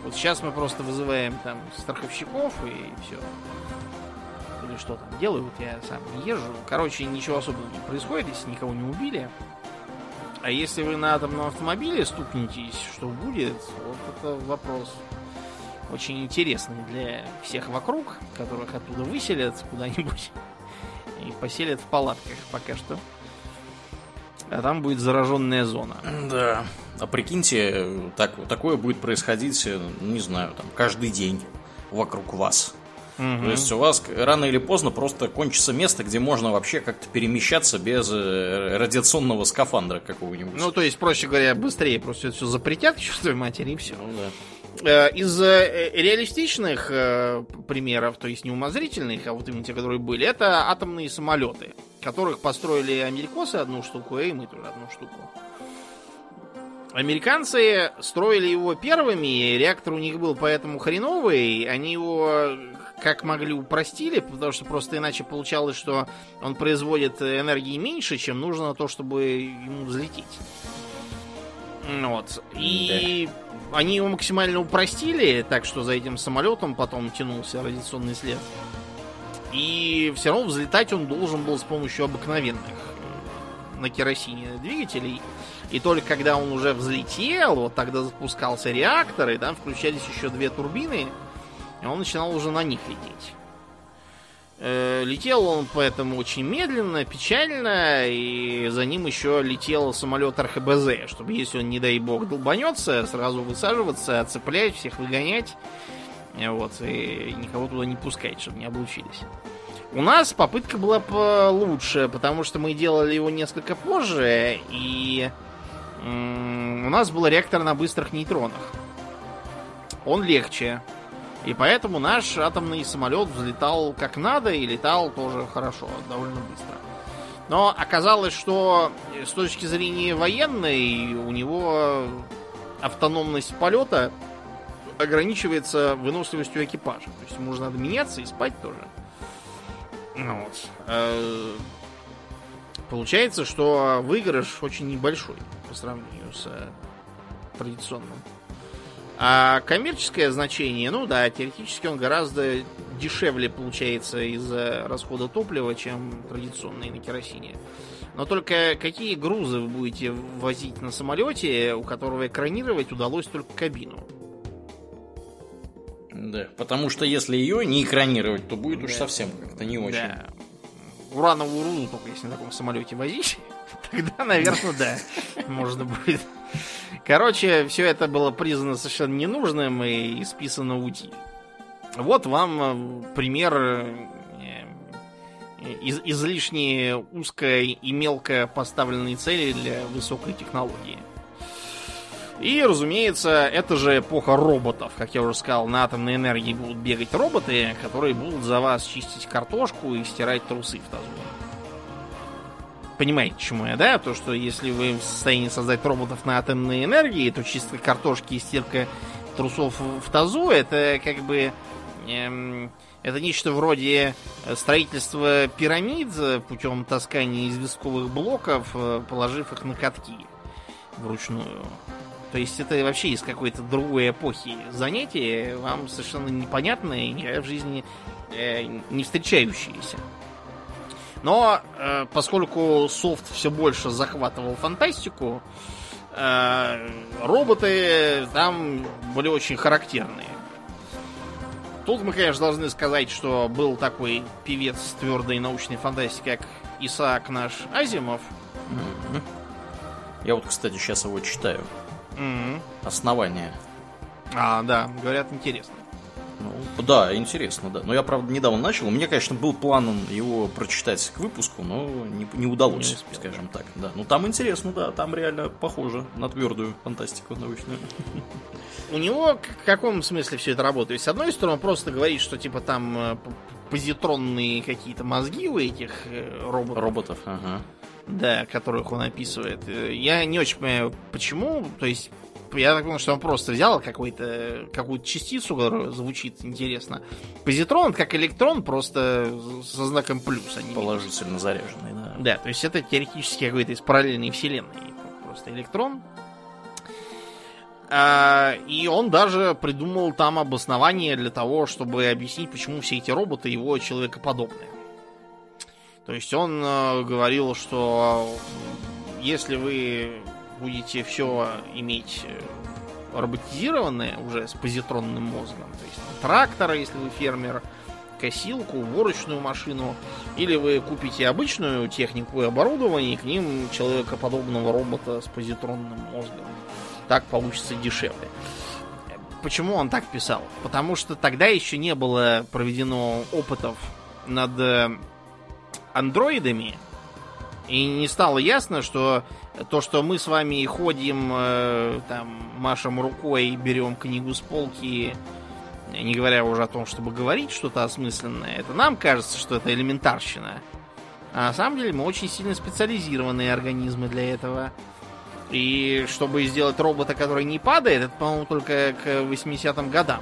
Вот сейчас мы просто вызываем там страховщиков и все что там делают, я сам не езжу. Короче, ничего особенного не происходит, если никого не убили. А если вы на атомном автомобиле стукнетесь, что будет? Вот это вопрос очень интересный для всех вокруг, которых оттуда выселят куда-нибудь и поселят в палатках пока что. А там будет зараженная зона. Да. А прикиньте, так, такое будет происходить, не знаю, там, каждый день вокруг вас. Угу. То есть у вас рано или поздно просто кончится место, где можно вообще как-то перемещаться без э, радиационного скафандра какого-нибудь. Ну, то есть, проще говоря, быстрее просто все запретят к матери и все. Ну, да. Э, из э, реалистичных примеров, то есть не умозрительных, а вот именно те, которые были, это атомные самолеты, которых построили америкосы одну штуку, и мы тоже одну штуку. Американцы строили его первыми, реактор у них был поэтому хреновый, они его как могли упростили, потому что просто иначе получалось, что он производит энергии меньше, чем нужно на то, чтобы ему взлететь. Вот. И да. они его максимально упростили, так что за этим самолетом потом тянулся радиационный след. И все равно взлетать он должен был с помощью обыкновенных на керосине двигателей. И только когда он уже взлетел, вот тогда запускался реактор, и там включались еще две турбины, и он начинал уже на них лететь. Э, летел он поэтому очень медленно, печально, и за ним еще летел самолет РХБЗ, чтобы если он, не дай бог, долбанется, сразу высаживаться, отцеплять, всех выгонять, вот, и никого туда не пускать, чтобы не облучились. У нас попытка была получше, потому что мы делали его несколько позже, и у нас был реактор на быстрых нейтронах. Он легче, и поэтому наш атомный самолет взлетал как надо и летал тоже хорошо, довольно быстро. Но оказалось, что с точки зрения военной у него автономность полета ограничивается выносливостью экипажа. То есть ему надо меняться и спать тоже. Ну вот. Э, получается, что выигрыш очень небольшой по сравнению с традиционным а коммерческое значение, ну да, теоретически он гораздо дешевле получается из-за расхода топлива, чем традиционный на керосине. Но только какие грузы вы будете возить на самолете, у которого экранировать удалось только кабину? Да, потому что если ее не экранировать, то будет да. уж совсем как-то не очень. Да. Урановую руду только если на таком самолете возить, тогда, наверное, да, можно будет Короче, все это было признано совершенно ненужным и списано в УТИ. Вот вам э, пример э, из излишне узкой и мелко поставленной цели для высокой технологии. И, разумеется, это же эпоха роботов. Как я уже сказал, на атомной энергии будут бегать роботы, которые будут за вас чистить картошку и стирать трусы в тазу. Понимаете, чему я, да? То, что если вы в состоянии создать роботов на атомной энергии, то чистка картошки и стирка трусов в тазу, это как бы... Эм, это нечто вроде строительства пирамид путем таскания известковых блоков, э, положив их на катки вручную. То есть это вообще из какой-то другой эпохи занятие, вам совершенно непонятное и никогда в жизни э, не встречающееся. Но э, поскольку софт все больше захватывал фантастику, э, роботы там были очень характерные. Тут мы, конечно, должны сказать, что был такой певец твердой научной фантастики, как Исаак наш Азимов. Я вот, кстати, сейчас его читаю. Mm-hmm. Основание. А, да, говорят, интересно. Ну, да, интересно, да. Но я, правда, недавно начал. У меня, конечно, был план его прочитать к выпуску, но не, не удалось, не скажем так. Да. Ну, там интересно, да, там реально похоже на твердую фантастику научную. У него в каком смысле все это работает? С одной стороны, он просто говорит, что типа там э, позитронные какие-то мозги у этих э, роботов. Роботов, ага да, которых он описывает. Э, я не очень понимаю, почему. То есть, я так понял, что он просто взял какую-то какую частицу, которая звучит интересно. Позитрон, как электрон, просто со знаком плюс. Они Положительно заряженный, да. Да, то есть это теоретически какой-то из параллельной вселенной. Просто электрон. А, и он даже придумал там обоснование для того, чтобы объяснить, почему все эти роботы его человекоподобные. То есть он э, говорил, что если вы будете все иметь э, роботизированное уже с позитронным мозгом, то есть трактора, если вы фермер, косилку, уборочную машину, или вы купите обычную технику и оборудование, и к ним человекоподобного робота с позитронным мозгом. Так получится дешевле. Почему он так писал? Потому что тогда еще не было проведено опытов над э, андроидами, и не стало ясно, что то, что мы с вами ходим, э, там, машем рукой, берем книгу с полки, не говоря уже о том, чтобы говорить что-то осмысленное, это нам кажется, что это элементарщина. А на самом деле мы очень сильно специализированные организмы для этого. И чтобы сделать робота, который не падает, это, по-моему, только к 80-м годам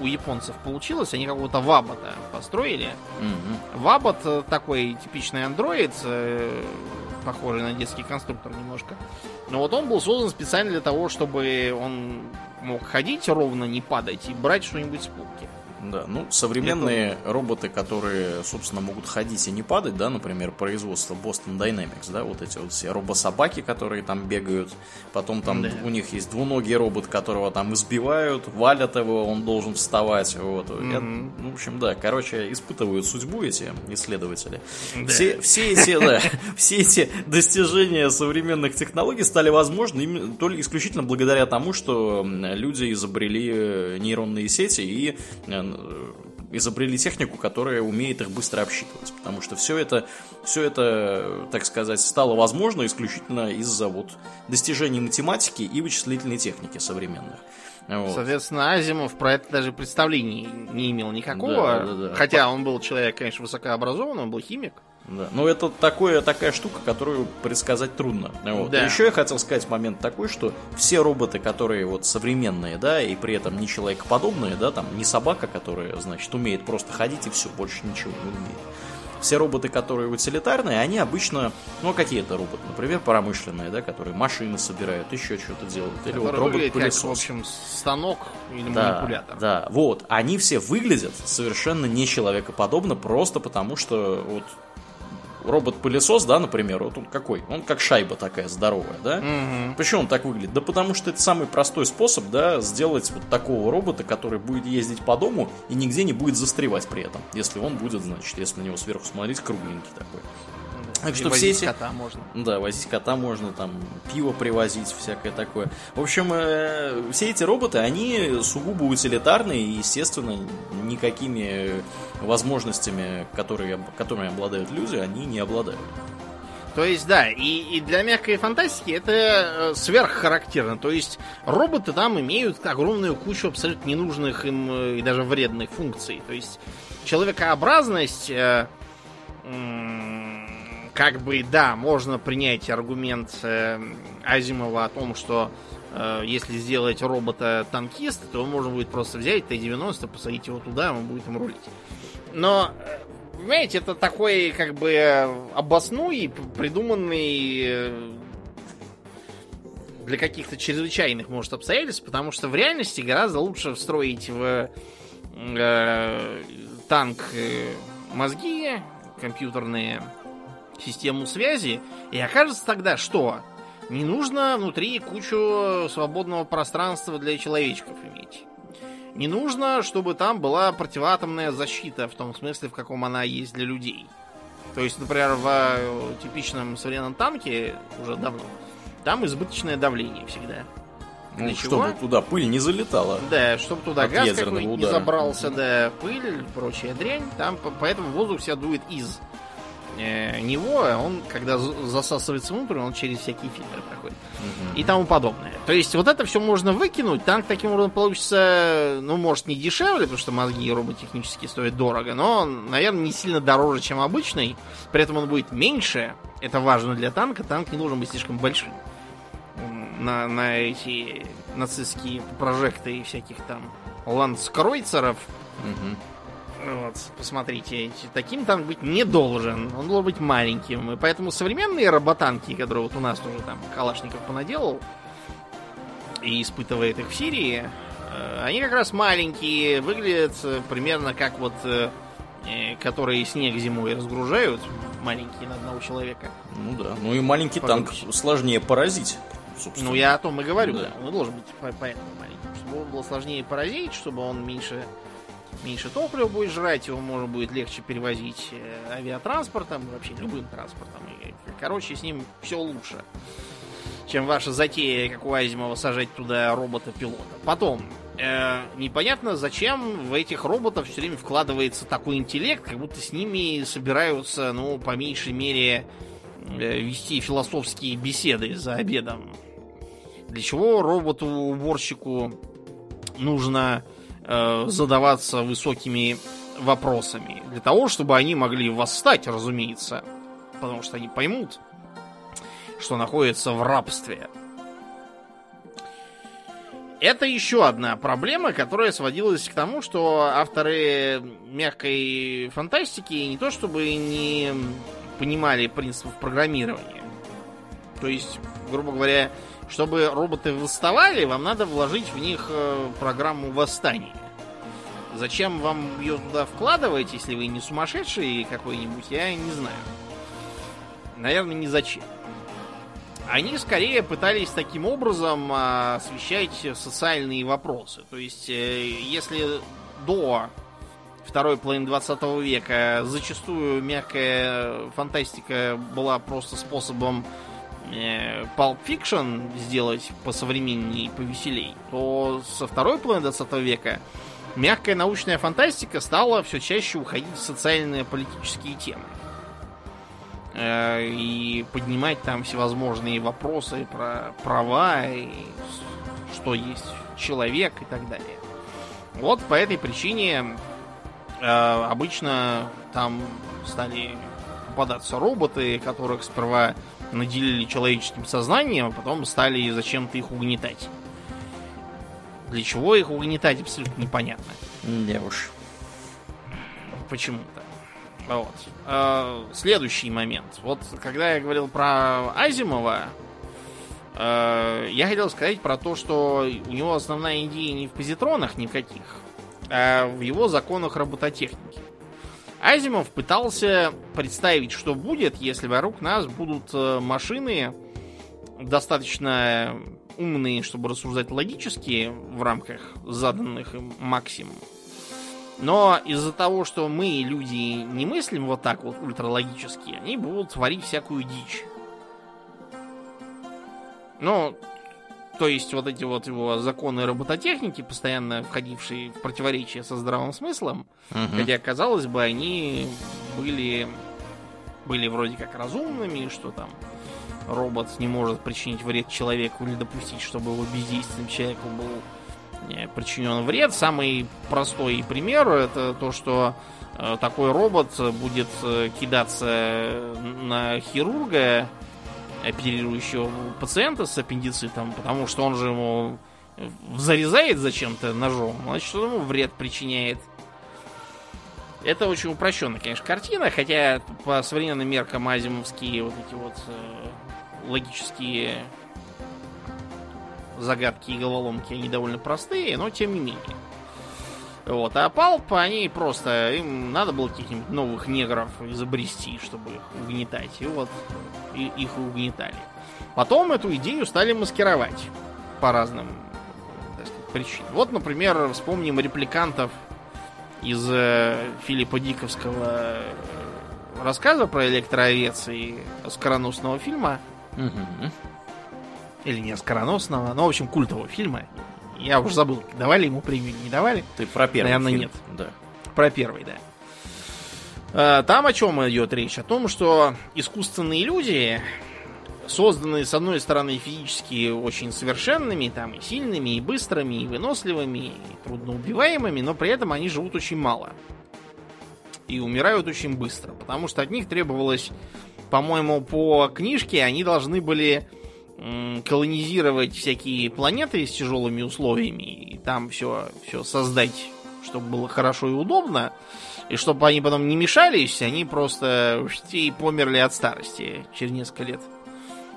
у японцев получилось. Они какого-то вабота построили. Mm-hmm. Вабот э, такой типичный андроид, э, похожий на детский конструктор немножко. Но вот он был создан специально для того, чтобы он мог ходить ровно, не падать и брать что-нибудь с полки. Да, ну, современные Это... роботы, которые, собственно, могут ходить и не падать, да, например, производство Boston Dynamics, да, вот эти вот все робособаки, которые там бегают, потом там да. у них есть двуногий робот, которого там избивают, валят его, он должен вставать, вот. Mm-hmm. Я, ну, в общем, да, короче, испытывают судьбу эти исследователи. Да. Все, все эти, да, все эти достижения современных технологий стали возможны именно, только исключительно благодаря тому, что люди изобрели нейронные сети и э, изобрели технику, которая умеет их быстро обсчитывать. Потому что все это, все это, так сказать, стало возможно исключительно из-за вот достижений математики и вычислительной техники современных. Вот. Соответственно, Азимов про это даже представления не имел никакого. Да, да, да. Хотя он был человек, конечно, высокообразованный, он был химик. Да. Ну, это такое, такая штука, которую предсказать трудно. Вот. Да. еще я хотел сказать момент такой, что все роботы, которые вот современные, да, и при этом не человекоподобные, да, там не собака, которая, значит, умеет просто ходить и все, больше ничего не умеет все роботы, которые утилитарные, они обычно, ну, какие-то роботы, например, промышленные, да, которые машины собирают, еще что-то делают. Или вот робот-пылесос. в общем, станок или да, манипулятор. Да, вот. Они все выглядят совершенно не человекоподобно, просто потому что вот робот-пылесос, да, например, вот он какой? Он как шайба такая здоровая, да? Угу. Почему он так выглядит? Да потому что это самый простой способ, да, сделать вот такого робота, который будет ездить по дому и нигде не будет застревать при этом. Если он будет, значит, если на него сверху смотреть, кругленький такой. Так что все эти... кота можно. Да, возить кота можно, там, пиво привозить, всякое такое. В общем, э, все эти роботы, они сугубо утилитарные и, естественно, никакими возможностями, которые, которыми обладают люди, они не обладают. То есть, да, и, и для мягкой фантастики это э, сверххарактерно. То есть, роботы там имеют огромную кучу абсолютно ненужных им э, и даже вредных функций. То есть, человекообразность, э, э, как бы, да, можно принять аргумент э, Азимова о том, что э, если сделать робота танкист, то можно будет просто взять Т-90, посадить его туда, он будет им рулить. Но Понимаете, это такой, как бы, обоснуй, придуманный э, для каких-то чрезвычайных, может, обстоятельств, потому что в реальности гораздо лучше встроить в э, танк э, мозги, компьютерные систему связи, и окажется тогда, что не нужно внутри кучу свободного пространства для человечков иметь. Не нужно, чтобы там была противоатомная защита, в том смысле, в каком она есть для людей. То есть, например, в э, типичном современном танке уже давно, там избыточное давление всегда. Ну, Для чтобы чего? туда пыль не залетала. Да, чтобы туда газ какой-нибудь не забрался, да, пыль, прочая дрянь. Там поэтому воздух себя дует из него, а он, когда засасывается внутрь, он через всякие фильтры проходит. Угу. И тому подобное. То есть вот это все можно выкинуть. Танк таким образом получится, ну, может, не дешевле, потому что мозги роботехнически стоят дорого, но, наверное, не сильно дороже, чем обычный. При этом он будет меньше. Это важно для танка. Танк не должен быть слишком большим. На, на эти нацистские прожекты и всяких там ландскройцеров. Угу вот, посмотрите, таким танк быть не должен. Он должен быть маленьким. И поэтому современные роботанки, которые вот у нас тоже там Калашников понаделал и испытывает их в Сирии, э, они как раз маленькие, выглядят э, примерно как вот э, которые снег зимой разгружают, маленькие на одного человека. Ну да. Ну и маленький танк сложнее поразить. Собственно. Ну я о том и говорю, да. да. Он должен быть поэтому маленьким. Чтобы он был сложнее поразить, чтобы он меньше меньше топлива будет жрать, его можно будет легче перевозить э, авиатранспортом, вообще любым транспортом. И, короче, с ним все лучше, чем ваша затея, как у Азимова, сажать туда робота-пилота. Потом, э, непонятно, зачем в этих роботов все время вкладывается такой интеллект, как будто с ними собираются, ну, по меньшей мере, э, вести философские беседы за обедом. Для чего роботу-уборщику нужно э, задаваться высокими вопросами. Для того, чтобы они могли восстать, разумеется. Потому что они поймут, что находятся в рабстве. Это еще одна проблема, которая сводилась к тому, что авторы мягкой фантастики не то чтобы не понимали принципов программирования. То есть, грубо говоря, чтобы роботы восставали, вам надо вложить в них э, программу восстания. Зачем вам ее туда вкладывать, если вы не сумасшедший какой-нибудь, я не знаю. Наверное, не зачем. Они скорее пытались таким образом а, освещать социальные вопросы. То есть, э, если до второй половины 20 века зачастую мягкая фантастика была просто способом Pulp Fiction сделать по современней и повеселей, то со второй половины 20 века мягкая научная фантастика стала все чаще уходить в социальные политические темы. Э, и поднимать там всевозможные вопросы про права и что есть человек и так далее. Вот по этой причине э, обычно там стали попадаться роботы, которых сперва наделили человеческим сознанием, а потом стали зачем-то их угнетать. Для чего их угнетать, абсолютно непонятно. Не уж. Почему-то. Вот. Э, следующий момент. Вот когда я говорил про Азимова, э, я хотел сказать про то, что у него основная идея не в позитронах никаких, а в его законах робототехники. Азимов пытался представить, что будет, если вокруг нас будут э, машины достаточно умные, чтобы рассуждать логически в рамках заданных им максимум. Но из-за того, что мы, люди, не мыслим вот так вот ультралогически, они будут творить всякую дичь. Ну, то есть вот эти вот его законы робототехники, постоянно входившие в противоречие со здравым смыслом, угу. хотя, казалось бы, они были были вроде как разумными, что там робот не может причинить вред человеку или допустить, чтобы его бездействием человеку был э, причинен вред. Самый простой пример это то, что э, такой робот будет э, кидаться на хирурга, оперирующего пациента с аппендицитом, потому что он же ему зарезает зачем-то ножом, значит, он ему вред причиняет. Это очень упрощенная, конечно, картина, хотя по современным меркам азимовские вот эти вот э, логические загадки и головоломки, они довольно простые, но тем не менее. Вот, а палп, они просто, им надо было каких-нибудь новых негров изобрести, чтобы их угнетать. И вот и, их угнетали. Потом эту идею стали маскировать по разным сказать, причинам. Вот, например, вспомним репликантов из э, Филиппа Диковского э, рассказа про электроовец и скороносного фильма. Угу. Или не скороносного, но, в общем, культового фильма. Я уже забыл, давали ему премию, не давали. Ты про первый Наверное, фильм. нет. Да. Про первый, да. Э, там о чем идет речь? О том, что искусственные люди, созданные, с одной стороны, физически очень совершенными, там, и сильными, и быстрыми, и выносливыми, и трудноубиваемыми, но при этом они живут очень мало. И умирают очень быстро, потому что от них требовалось, по-моему, по книжке, они должны были колонизировать всякие планеты с тяжелыми условиями, и там все, все создать, чтобы было хорошо и удобно, и чтобы они потом не мешались, они просто и померли от старости через несколько лет.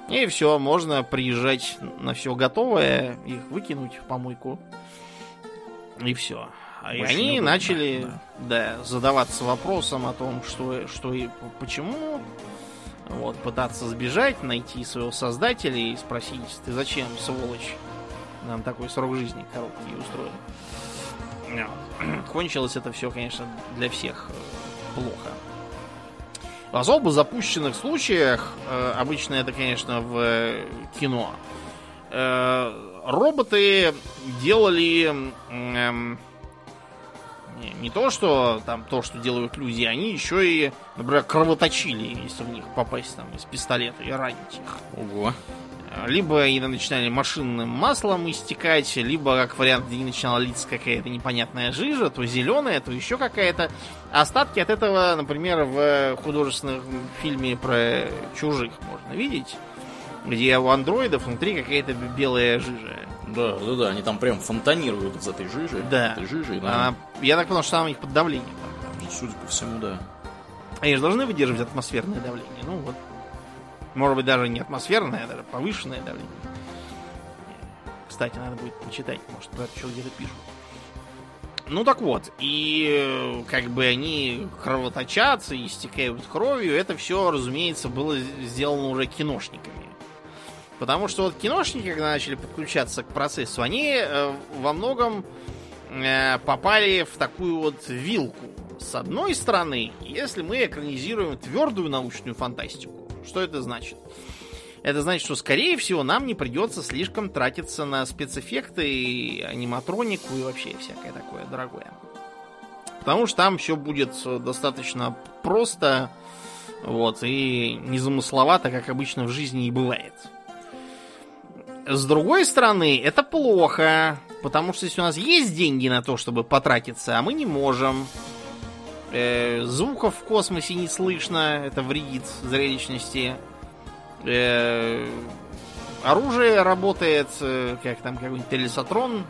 И все, можно приезжать на все готовое, их выкинуть в помойку. И все. И они удобно, начали да. Да, задаваться вопросом о том, что, что и почему вот, пытаться сбежать, найти своего создателя и спросить, ты зачем, сволочь, нам такой срок жизни короткий устроил. Кончилось это все, конечно, для всех э, плохо. В особо запущенных случаях, э, обычно это, конечно, в э, кино, роботы делали эм, не, не то, что там то, что делают люди, они еще и, например, кровоточили, если в них попасть там из пистолета и ранить их. Ого. Либо они начинали машинным маслом истекать, либо, как вариант, где начинала литься какая-то непонятная жижа, то зеленая, то еще какая-то. Остатки от этого, например, в художественном фильме про чужих можно видеть, где у андроидов внутри какая-то белая жижа. Да, да, да, они там прям фонтанируют из этой жижи. Да. Этой жижей, да. А, я так понял, что там у них под давлением. Ну, судя по всему, да. Они же должны выдерживать атмосферное давление. Ну вот. Может быть, даже не атмосферное, а даже повышенное давление. Кстати, надо будет почитать, может, про что где-то пишут. Ну так вот, и как бы они кровоточатся, истекают кровью. Это все, разумеется, было сделано уже киношниками. Потому что вот киношники, когда начали подключаться к процессу, они э, во многом э, попали в такую вот вилку. С одной стороны, если мы экранизируем твердую научную фантастику, что это значит? Это значит, что, скорее всего, нам не придется слишком тратиться на спецэффекты, и аниматронику и вообще всякое такое дорогое. Потому что там все будет достаточно просто, вот, и незамысловато, как обычно в жизни и бывает. С другой стороны, это плохо, потому что если у нас есть деньги на то, чтобы потратиться, а мы не можем, э, звуков в космосе не слышно, это вредит зрелищности. Э, оружие работает, э, как там какой-нибудь телесатрон,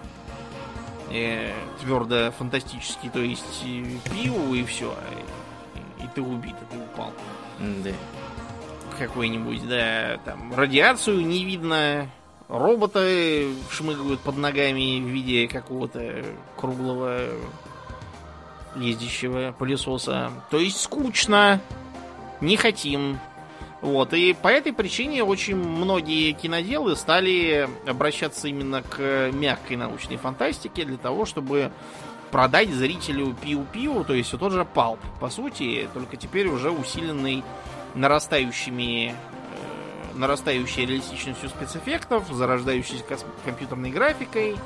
э, твердо фантастический, то есть пиу и все, и, и ты убит, и ты упал. Да. Какой-нибудь, да, там радиацию не видно, Роботы шмыгают под ногами в виде какого-то круглого ездящего пылесоса. То есть скучно. Не хотим. Вот. И по этой причине очень многие киноделы стали обращаться именно к мягкой научной фантастике для того, чтобы продать зрителю пиу-пиу, то есть тот же палп, по сути, только теперь уже усиленный нарастающими нарастающей реалистичностью спецэффектов, зарождающейся компьютерной графикой,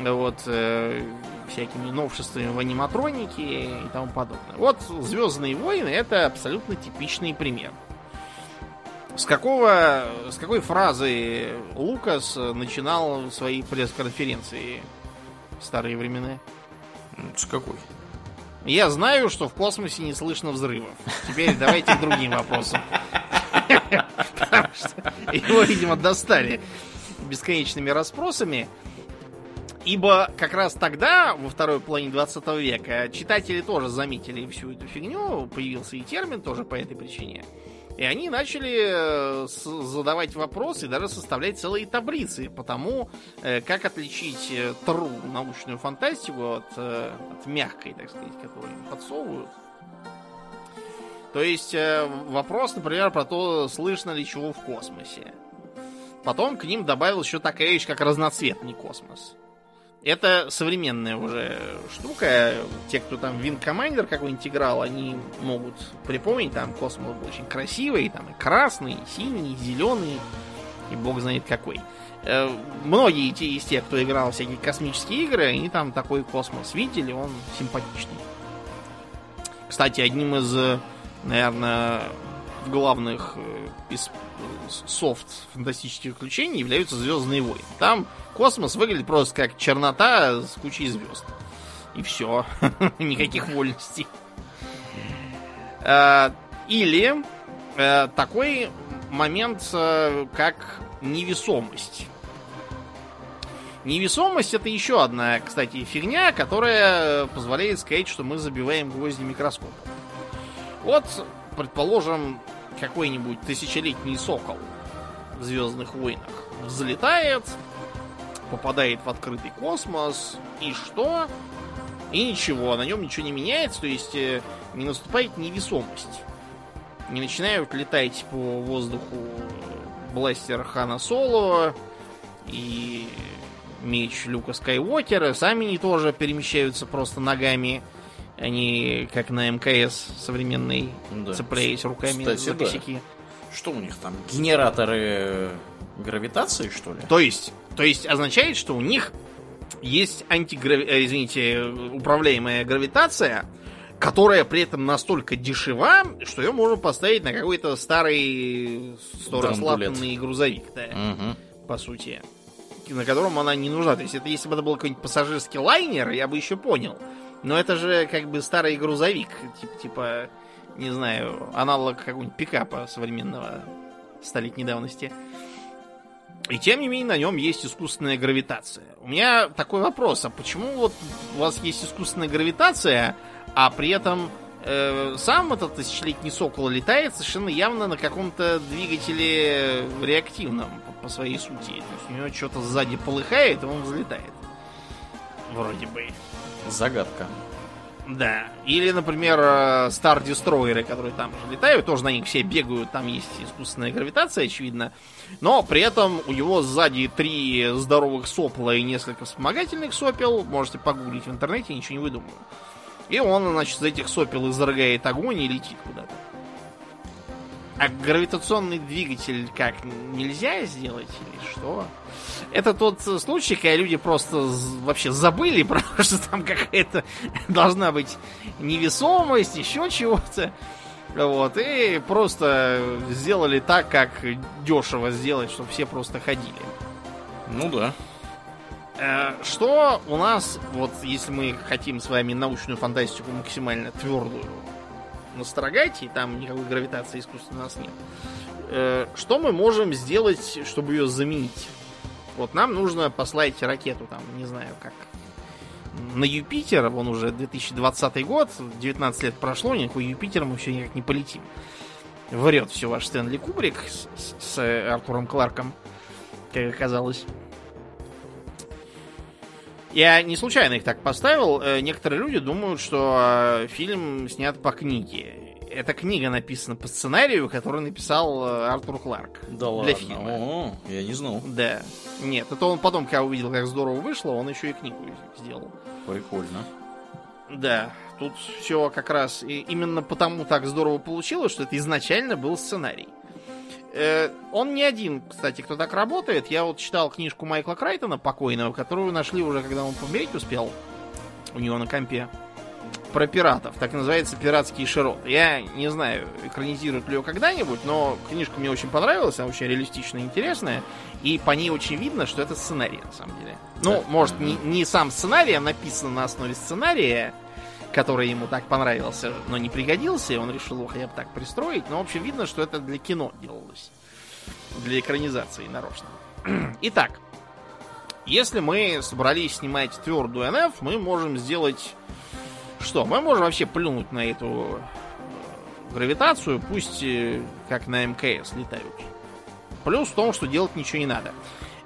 вот, э, всякими новшествами в аниматронике и тому подобное. Вот Звездные войны это абсолютно типичный пример. С какого, с какой фразы Лукас начинал свои пресс-конференции в старые времена? С какой? Я знаю, что в космосе не слышно взрывов. Теперь давайте к другим вопросам. Его, видимо, достали бесконечными расспросами. Ибо как раз тогда, во второй половине 20 века, читатели тоже заметили всю эту фигню, появился и термин тоже по этой причине. И они начали э, задавать вопросы и даже составлять целые таблицы по тому, э, как отличить э, тру научную фантастику от, от мягкой, так сказать, которую им подсовывают. То есть вопрос, например, про то, слышно ли чего в космосе. Потом к ним добавилась еще такая вещь, как разноцветный космос. Это современная уже штука. Те, кто там Wing Commander какой-нибудь играл, они могут припомнить, там космос был очень красивый, там и красный, и синий, и зеленый, и бог знает какой. Э, многие те из тех, кто играл всякие космические игры, они там такой космос видели, он симпатичный. Кстати, одним из, наверное, главных э, из софт фантастических приключений являются Звездные войны. Там Космос выглядит просто как чернота с кучей звезд. И все. Никаких вольностей. Э, или э, такой момент, э, как невесомость. Невесомость это еще одна, кстати, фигня, которая позволяет сказать, что мы забиваем гвозди микроскопа. Вот, предположим, какой-нибудь тысячелетний сокол в Звездных войнах взлетает, попадает в открытый космос, и что? И ничего, на нем ничего не меняется, то есть э, не наступает невесомость. Не начинают летать по воздуху бластер Хана Соло и меч Люка Скайуокера. Сами они тоже перемещаются просто ногами. Они, как на МКС современный, да. цепляясь руками Кстати, за косяки. Да. Что у них там? Генераторы гравитации, что ли? То есть, то есть означает, что у них есть антиграви... Э, извините, управляемая гравитация, которая при этом настолько дешева, что ее можно поставить на какой-то старый сто грузовик, да, угу. по сути, на котором она не нужна. То есть, это если бы это был какой-нибудь пассажирский лайнер, я бы еще понял. Но это же как бы старый грузовик, типа, типа не знаю, аналог какого-нибудь пикапа современного столетней давности. И тем не менее на нем есть искусственная гравитация. У меня такой вопрос, а почему вот у вас есть искусственная гравитация, а при этом э, сам этот тысячелетний сокол летает совершенно явно на каком-то двигателе реактивном по, по своей сути. То есть у него что-то сзади полыхает, и он взлетает. Вроде бы. Загадка. Да. Или, например, Star э, Destroyer, которые там же летают, тоже на них все бегают, там есть искусственная гравитация, очевидно. Но при этом у него сзади три здоровых сопла и несколько вспомогательных сопел. Можете погуглить в интернете, ничего не выдумываю. И он, значит, из этих сопел изрыгает огонь и летит куда-то. А гравитационный двигатель как, нельзя сделать или что? Это тот случай, когда люди просто вообще забыли, потому что там какая-то должна быть невесомость, еще чего-то. Вот, и просто сделали так, как дешево сделать, чтобы все просто ходили. Ну да. Э, что у нас, вот если мы хотим с вами научную фантастику максимально твердую настрогать, и там никакой гравитации искусственной у нас нет, э, что мы можем сделать, чтобы ее заменить? Вот нам нужно послать ракету, там, не знаю, как на Юпитер, он уже 2020 год, 19 лет прошло, никакой Юпитер мы все никак не полетим. Врет все ваш Стэнли Кубрик с, с Артуром Кларком, как оказалось. Я не случайно их так поставил. Э, некоторые люди думают, что э, фильм снят по книге. Эта книга написана по сценарию, который написал э, Артур Кларк. Да для ладно? фильма. О, я не знал. Да. Нет, это он потом, когда увидел, как здорово вышло, он еще и книгу сделал. Прикольно. Да, тут все как раз и именно потому так здорово получилось, что это изначально был сценарий. Э, он не один, кстати, кто так работает. Я вот читал книжку Майкла Крайтона, покойного, которую нашли уже, когда он помереть успел у него на компе. Про пиратов. Так называется «Пиратский широт». Я не знаю, экранизируют ли ее когда-нибудь, но книжка мне очень понравилась, она очень реалистичная и интересная. И по ней очень видно, что это сценарий, на самом деле. Ну, может, не, не сам сценарий, а написан на основе сценария, который ему так понравился, но не пригодился, и он решил его хотя бы так пристроить. Но, в общем, видно, что это для кино делалось. Для экранизации нарочно. Итак, если мы собрались снимать твердую НФ, мы можем сделать... Что? Мы можем вообще плюнуть на эту э, гравитацию, пусть э, как на МКС летают. Плюс в том, что делать ничего не надо.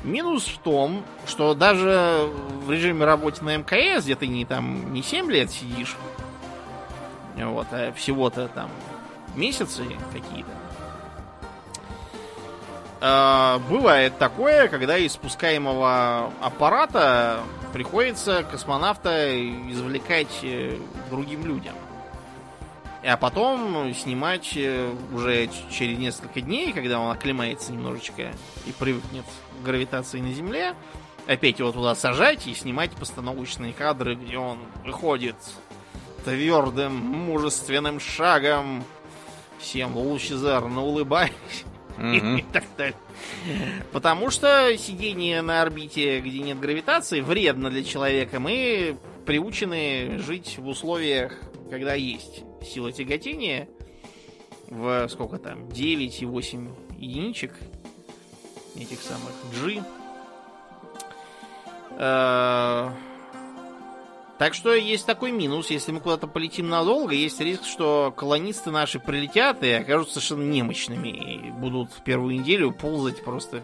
Минус в том, что даже в режиме работы на МКС, где ты не там не 7 лет сидишь, вот, а всего-то там месяцы какие-то. Э, бывает такое, когда из спускаемого аппарата приходится космонавта извлекать э, другим людям. А потом снимать э, уже через несколько дней, когда он оклемается немножечко и привыкнет гравитации на Земле, опять его туда сажать и снимать постановочные кадры, где он выходит твердым, мужественным шагом, всем лучезарно улыбаясь. Потому что сидение на орбите, где нет гравитации, вредно для человека. Мы приучены жить в условиях, когда есть сила тяготения в сколько там, 9,8 единичек этих самых G. Э, так что есть такой минус. Если мы куда-то полетим надолго, есть риск, что колонисты наши прилетят и окажутся совершенно немощными. И будут в первую неделю ползать просто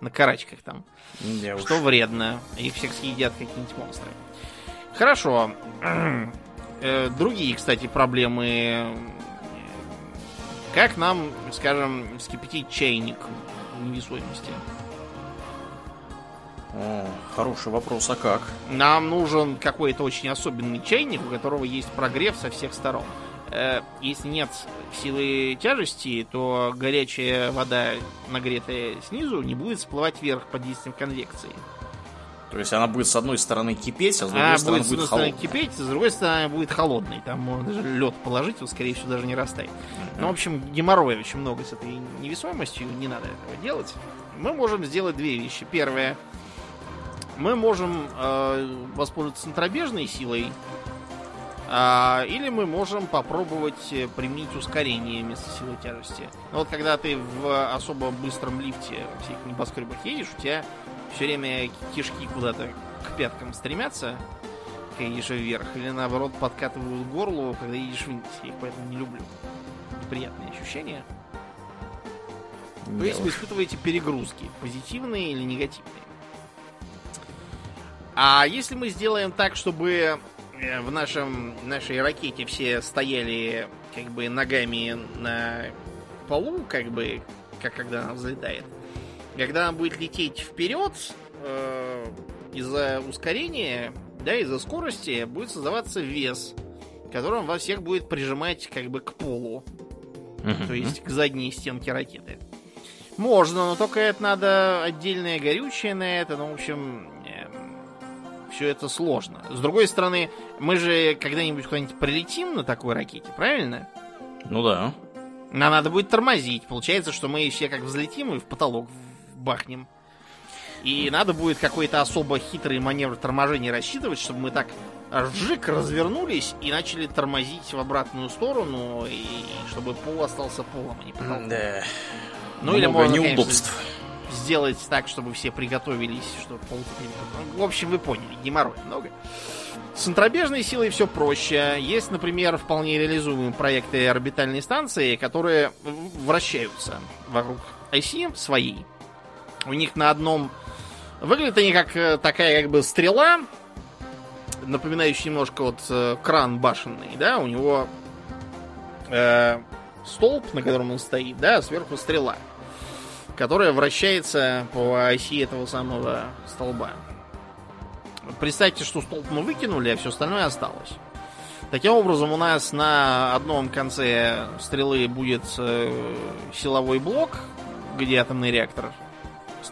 на карачках там. Я что уж. вредно. Их всех съедят какие-нибудь монстры. Хорошо. Э, другие, кстати, проблемы. Как нам, скажем, вскипятить чайник невесомости? О, хороший вопрос, а как? Нам нужен какой-то очень особенный чайник, у которого есть прогрев со всех сторон. Э, если нет силы тяжести, то горячая вода, нагретая снизу, не будет всплывать вверх под действием конвекции. То есть она будет с одной стороны кипеть, а с другой она стороны будет, будет холодной. кипеть, а с другой стороны будет холодной. Там можно даже лед положить, он, скорее всего, даже не растает. Mm-hmm. Ну, в общем, геморроя очень много с этой невесомостью, не надо этого делать. Мы можем сделать две вещи. Первое – мы можем э, воспользоваться центробежной силой, э, или мы можем попробовать э, применить ускорение вместо силы тяжести. Но вот когда ты в особо быстром лифте всех небоскребах едешь, у тебя все время кишки куда-то к пяткам стремятся, когда едешь вверх, или наоборот подкатывают горло, когда едешь вниз. Я их поэтому не люблю. Неприятные ощущения. Есть вы испытываете перегрузки, позитивные или негативные. А если мы сделаем так, чтобы э, в нашем, нашей ракете все стояли как бы ногами на полу, как бы, как когда она взлетает, когда она будет лететь вперед, э, из-за ускорения, да, из-за скорости будет создаваться вес, которым вас всех будет прижимать как бы к полу. Uh-huh. То есть к задней стенке ракеты. Можно, но только это надо отдельное горючее на это. Ну, в общем, все это сложно. С другой стороны, мы же когда-нибудь куда-нибудь прилетим на такой ракете, правильно? Ну да. Нам надо будет тормозить. Получается, что мы все как взлетим и в потолок бахнем. И надо будет какой-то особо хитрый маневр торможения рассчитывать, чтобы мы так жик развернулись и начали тормозить в обратную сторону, и чтобы пол остался полом, а не потолком. Да. Ну Много или можно, неудобств. Конечно, сделать так, чтобы все приготовились, чтобы полтеперь... В общем, вы поняли, геморрой много. С центробежной силой все проще. Есть, например, вполне реализуемые проекты орбитальной станции, которые вращаются вокруг оси своей. У них на одном... Выглядят они как э, такая как бы стрела, напоминающая немножко вот э, кран башенный, да, у него э, столб, на котором он стоит, да, сверху стрела которая вращается по оси этого самого столба. Представьте, что столб мы выкинули, а все остальное осталось. Таким образом, у нас на одном конце стрелы будет э, силовой блок где атомный реактор,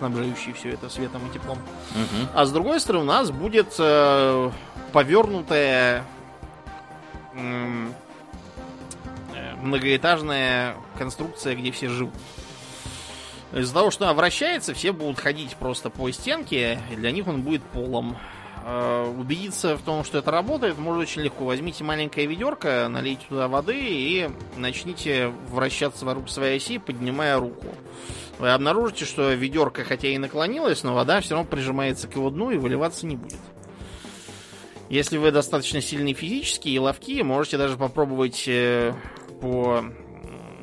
снабжающий все это светом и теплом. Угу. А с другой стороны, у нас будет э, повернутая э, многоэтажная конструкция, где все живут. Из-за того, что она вращается, все будут ходить просто по стенке, и для них он будет полом. Э, убедиться в том, что это работает, можно очень легко. Возьмите маленькое ведерко, налейте туда воды и начните вращаться вокруг своей оси, поднимая руку. Вы обнаружите, что ведерко, хотя и наклонилось, но вода все равно прижимается к его дну и выливаться не будет. Если вы достаточно сильный физически и ловкие, можете даже попробовать э, по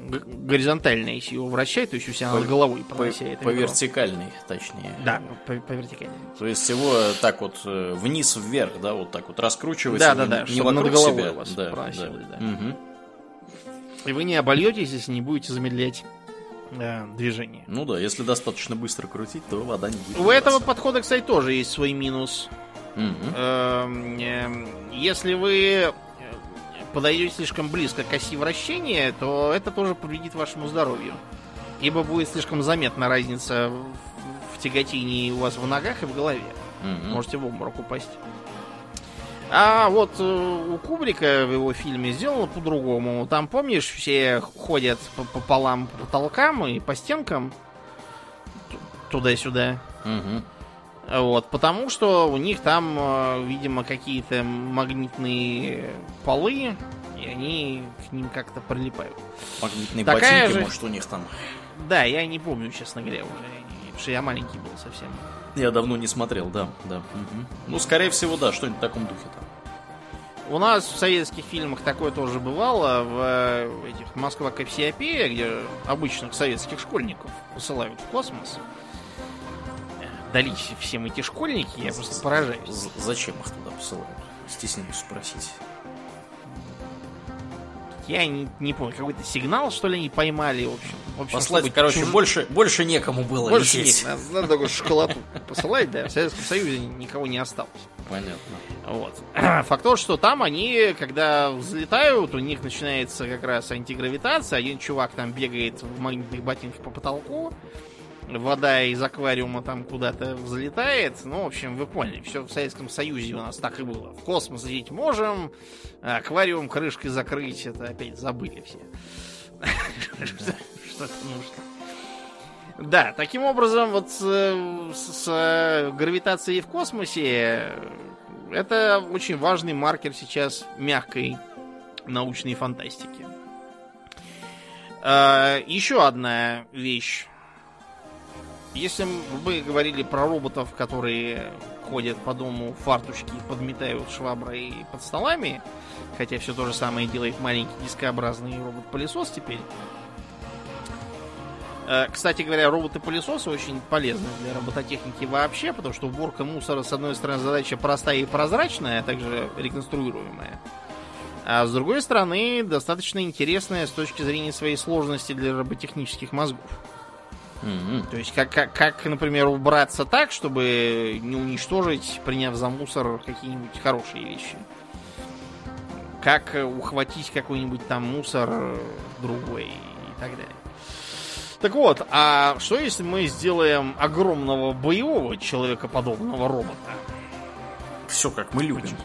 горизонтальной, если его вращать, то есть у себя по, над головой пронося по, это по вертикальной, точнее. Да, по, по вертикальной. То есть его так вот э, вниз-вверх, да, вот так вот раскручивать. Да, да, да, не чтобы над головой себя. у вас да, проносилось, да. да. Угу. И вы не обольетесь, если не будете замедлять э, движение. Ну да, если достаточно быстро крутить, то вода не будет. У этого подхода, кстати, тоже есть свой минус. Угу. Если вы подойдете слишком близко к оси вращения, то это тоже повредит вашему здоровью. Ибо будет слишком заметна разница в тяготении у вас в ногах и в голове. Mm-hmm. Можете в обморок упасть. А вот э, у Кубрика в его фильме сделано по-другому. Там, помнишь, все ходят по пополам по потолкам и по стенкам туда-сюда. Угу. Вот, потому что у них там, э, видимо, какие-то магнитные полы, и они к ним как-то прилипают. Магнитные Такая ботинки, же... может, у них там. Да, я не помню, честно говоря, уже. Потому что я маленький был совсем. Я давно не смотрел, да, да. Угу. Ну, скорее всего, да, что-нибудь в таком духе там. У нас в советских фильмах такое тоже бывало. В э, этих Москва Кассиопея, где обычных советских школьников посылают в космос дались всем эти школьники, я просто поражаюсь. Зачем их туда посылают? Стесняюсь спросить. Я не, не помню, какой-то сигнал, что ли, они поймали, в общем. В общем Послать, короче, чуж... больше, больше некому было больше лететь. Нет, надо, надо такую шоколаду посылать, да, в Советском Союзе никого не осталось. Понятно. Вот. Факт то, что там они, когда взлетают, у них начинается как раз антигравитация, один чувак там бегает в магнитных ботинках по потолку, вода из аквариума там куда-то взлетает. Ну, в общем, вы поняли, все в Советском Союзе у нас так и было. В космос лететь можем, а аквариум крышкой закрыть, это опять забыли все. Что-то нужно. Да, таким образом, вот с гравитацией в космосе это очень важный маркер сейчас мягкой научной фантастики. А, еще одна вещь если вы говорили про роботов, которые ходят по дому фарточки, подметают шваброй под столами, хотя все то же самое делает маленький дискообразный робот-пылесос теперь. Э, кстати говоря, роботы-пылесосы очень полезны для робототехники вообще, потому что уборка мусора, с одной стороны, задача простая и прозрачная, а также реконструируемая. А с другой стороны, достаточно интересная с точки зрения своей сложности для роботехнических мозгов. Mm-hmm. То есть, как, как, как, например, убраться так, чтобы не уничтожить, приняв за мусор какие-нибудь хорошие вещи. Как ухватить какой-нибудь там мусор другой и так далее. Так вот, а что если мы сделаем огромного боевого человекоподобного робота? Все как мы любим.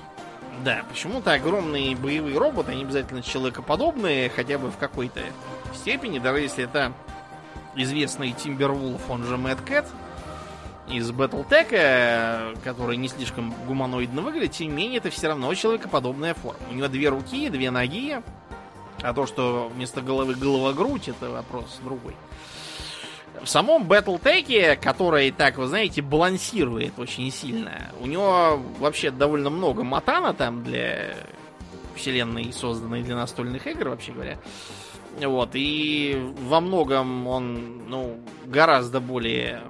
Да, почему-то огромные боевые роботы, они обязательно человекоподобные, хотя бы в какой-то степени, даже если это известный Тимбервулф, он же Мэтт Кэт, из Battletech, который не слишком гуманоидно выглядит, тем не менее, это все равно человекоподобная форма. У него две руки, две ноги, а то, что вместо головы голова-грудь, это вопрос другой. В самом Battletech, который, так, вы знаете, балансирует очень сильно, у него вообще довольно много матана там для вселенной, созданной для настольных игр, вообще говоря. Вот, и во многом он, ну, гораздо более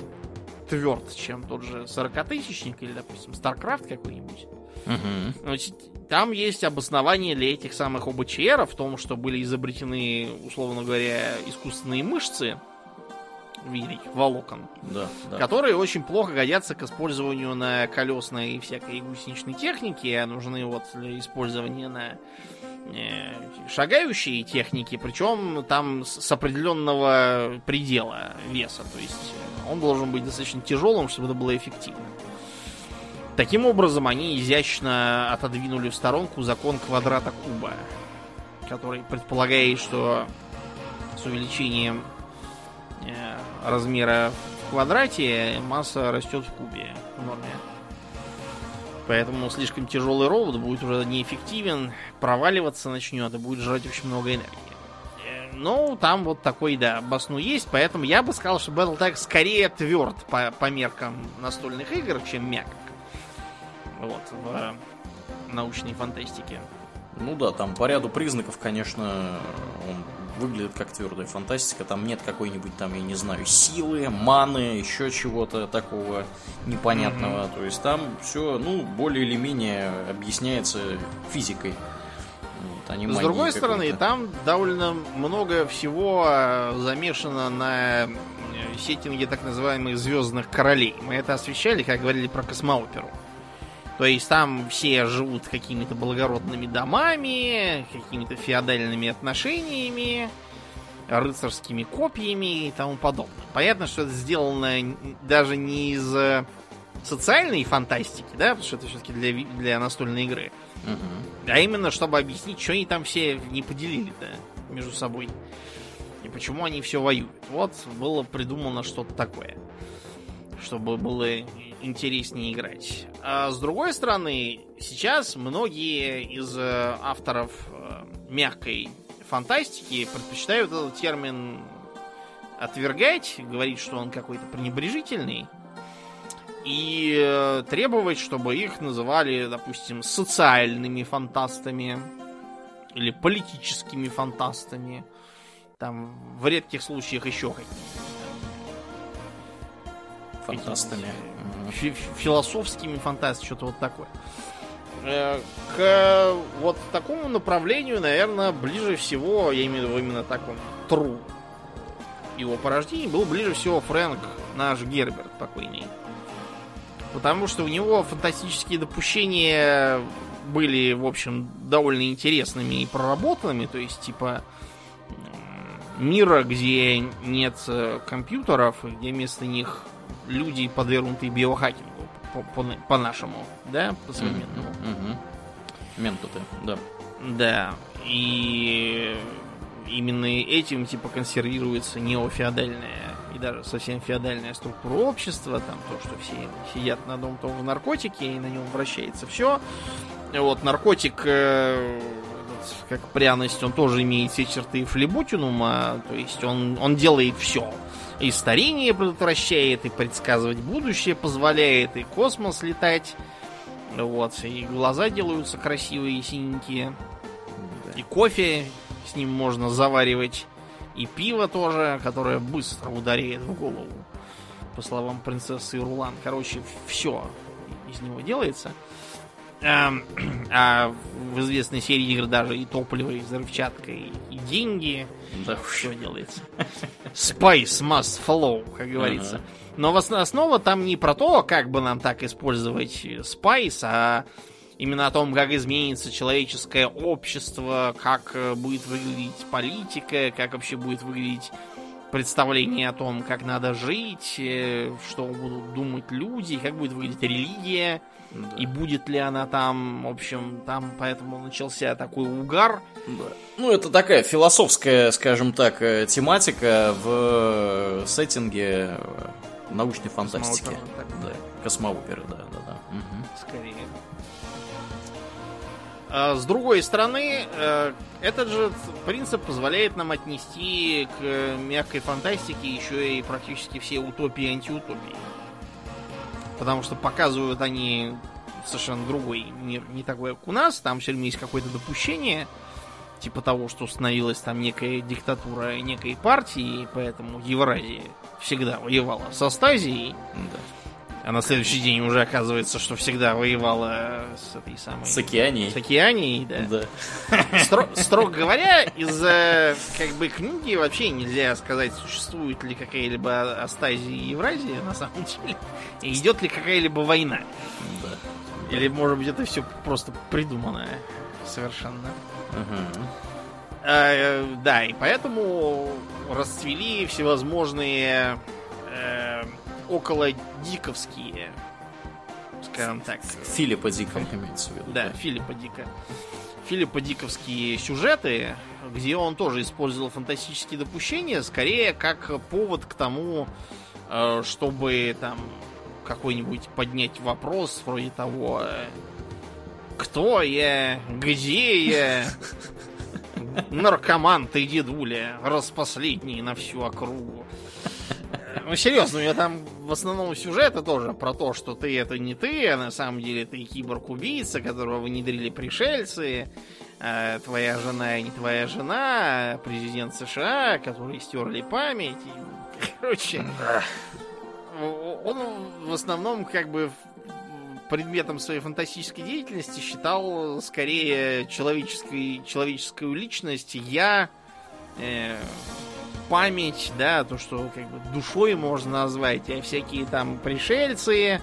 тверд, чем тот же 40-тысячник или, допустим, StarCraft какой-нибудь. Угу. Там есть обоснование для этих самых ОБЧР в том, что были изобретены, условно говоря, искусственные мышцы в виде волокон, да, да. которые очень плохо годятся к использованию на колесной и всякой гусеничной технике, а нужны вот для использования на шагающие техники, причем там с определенного предела веса. То есть он должен быть достаточно тяжелым, чтобы это было эффективно. Таким образом, они изящно отодвинули в сторонку закон квадрата куба, который предполагает, что с увеличением э, размера в квадрате масса растет в кубе в норме. Поэтому слишком тяжелый робот будет уже неэффективен, проваливаться начнет и будет жрать очень много энергии. Э, ну, там вот такой, да, басну есть, поэтому я бы сказал, что Battletech скорее тверд по, по меркам настольных игр, чем мягок. Вот, в научной фантастике. Ну да, там по ряду признаков, конечно, он выглядит как твердая фантастика. Там нет какой-нибудь там, я не знаю, силы, маны, еще чего-то такого непонятного. Mm-hmm. То есть там все, ну, более или менее объясняется физикой. Вот, а С другой стороны, там довольно много всего а, замешано на сеттинге так называемых звездных королей. Мы это освещали, как говорили про космооперу. То есть там все живут какими-то благородными домами, какими-то феодальными отношениями, рыцарскими копьями и тому подобное. Понятно, что это сделано даже не из э, социальной фантастики, да, потому что это все-таки для, для настольной игры, угу. а именно чтобы объяснить, что они там все не поделили-то между собой. И почему они все воюют. Вот было придумано что-то такое. Чтобы было интереснее играть. А с другой стороны, сейчас многие из э, авторов э, мягкой фантастики предпочитают этот термин отвергать, говорить, что он какой-то пренебрежительный, и э, требовать, чтобы их называли, допустим, социальными фантастами или политическими фантастами. Там в редких случаях еще какие-то фантастами. философскими фантастами, что-то вот такое. Э, к вот такому направлению, наверное, ближе всего, я имею в виду именно таком тру его порождений, был ближе всего Фрэнк, наш Герберт покойный. Потому что у него фантастические допущения были, в общем, довольно интересными и проработанными. То есть, типа, мира, где нет э, компьютеров, где вместо них люди, подвергнутые биохакингу, по-нашему, по, да, по-современному. Mm-hmm. Ментуты, да. Да, и именно этим, типа, консервируется неофеодальная и даже совсем феодальная структура общества, там то, что все сидят на одном том же наркотике и на нем вращается все. Вот, наркотик, э, как пряность, он тоже имеет все черты флебутинума, то есть он, он делает все и старение предотвращает, и предсказывать будущее позволяет, и космос летать. Вот, и глаза делаются красивые и синенькие. И кофе с ним можно заваривать. И пиво тоже, которое быстро ударяет в голову. По словам принцессы Рулан. Короче, все из него делается. Эм, а в известной серии игр даже и топливо, и взрывчатка, и, и деньги. Да все делается. Spice must follow, как говорится. Ага. Но основа там не про то, как бы нам так использовать Spice, а именно о том, как изменится человеческое общество, как э, будет выглядеть политика, как вообще будет выглядеть представление о том, как надо жить, э, что будут думать люди, как будет выглядеть религия да. И будет ли она там, в общем, там поэтому начался такой угар. Да. Ну, это такая философская, скажем так, э, тематика в сеттинге э, научной фантастики. Космоопера, да. Космооперы, да, да, да. Угу. Скорее. А с другой стороны, э, этот же принцип позволяет нам отнести к мягкой фантастике еще и практически все утопии и антиутопии. Потому что показывают они совершенно другой мир, не такой, как у нас. Там все время есть какое-то допущение, типа того, что установилась там некая диктатура некой партии, и поэтому Евразия всегда воевала с Астазией. Да. А на следующий день уже оказывается, что всегда воевала с этой самой... С океанией. С океанией, да. да. Стро, строго говоря, из как бы книги вообще нельзя сказать, существует ли какая-либо Астазия и Евразия на самом деле. И идет ли какая-либо война. Да. Или, может быть, это все просто придуманное совершенно. Угу. А, да, и поэтому расцвели всевозможные э, около диковские, скажем так. Филиппа Дика имеется в виду. Да, Филиппа Дика. Филиппа Диковские сюжеты, где он тоже использовал фантастические допущения, скорее как повод к тому, э, чтобы там какой-нибудь поднять вопрос вроде того, э, кто я, где я, наркоман ты, дедуля, распоследний на всю округу. Ну, серьезно, у меня там в основном сюжеты тоже про то, что ты это не ты, а на самом деле ты киборг-убийца, которого внедрили пришельцы, а твоя жена и не твоя жена, президент США, который стерли память. И, короче, он в основном как бы предметом своей фантастической деятельности считал скорее человеческой, человеческую личность, я, э, память, да, то, что как бы душой можно назвать, а всякие там пришельцы,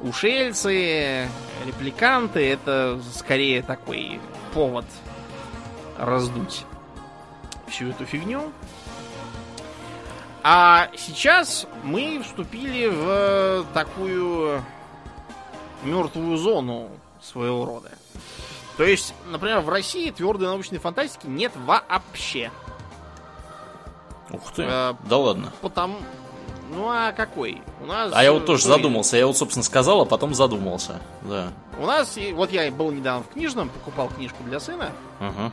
ушельцы, репликанты, это скорее такой повод раздуть всю эту фигню. А сейчас мы вступили в такую мертвую зону своего рода. То есть, например, в России твердой научной фантастики нет вообще. Ух ты. Э, да ладно. Потому. Ну а какой? У нас. А я вот тоже задумался. Я вот, собственно, сказал, а потом задумался. Да. У нас, вот я был недавно в книжном, покупал книжку для сына. Ага.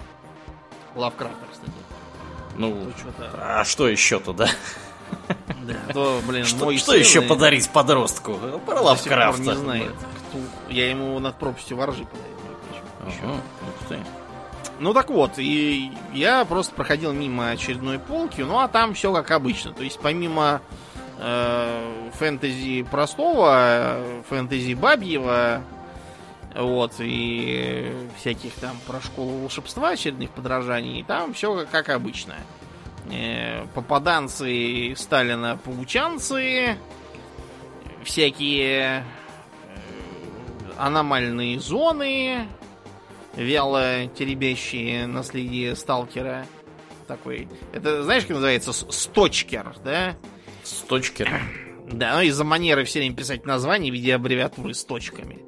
Лавкрафта, кстати. Ну, а что еще-то, да? Да, то, блин, что, мой что еще и... подарить подростку? Про Лавкрафта. не знает. Кто... Я ему над пропастью воржи подарил. Ага, ух ты. Ну так вот, и я просто проходил мимо очередной полки, ну а там все как обычно. То есть помимо э, фэнтези простого, фэнтези бабьего, вот, и всяких там про школу волшебства, очередных подражаний, там все как обычно. Э, попаданцы Сталина паучанцы, всякие э, аномальные зоны, вяло теребящие наследие сталкера. Такой. Это знаешь, как называется? Сточкер, да? Сточкер. Да, ну из-за манеры все время писать название в виде аббревиатуры с точками.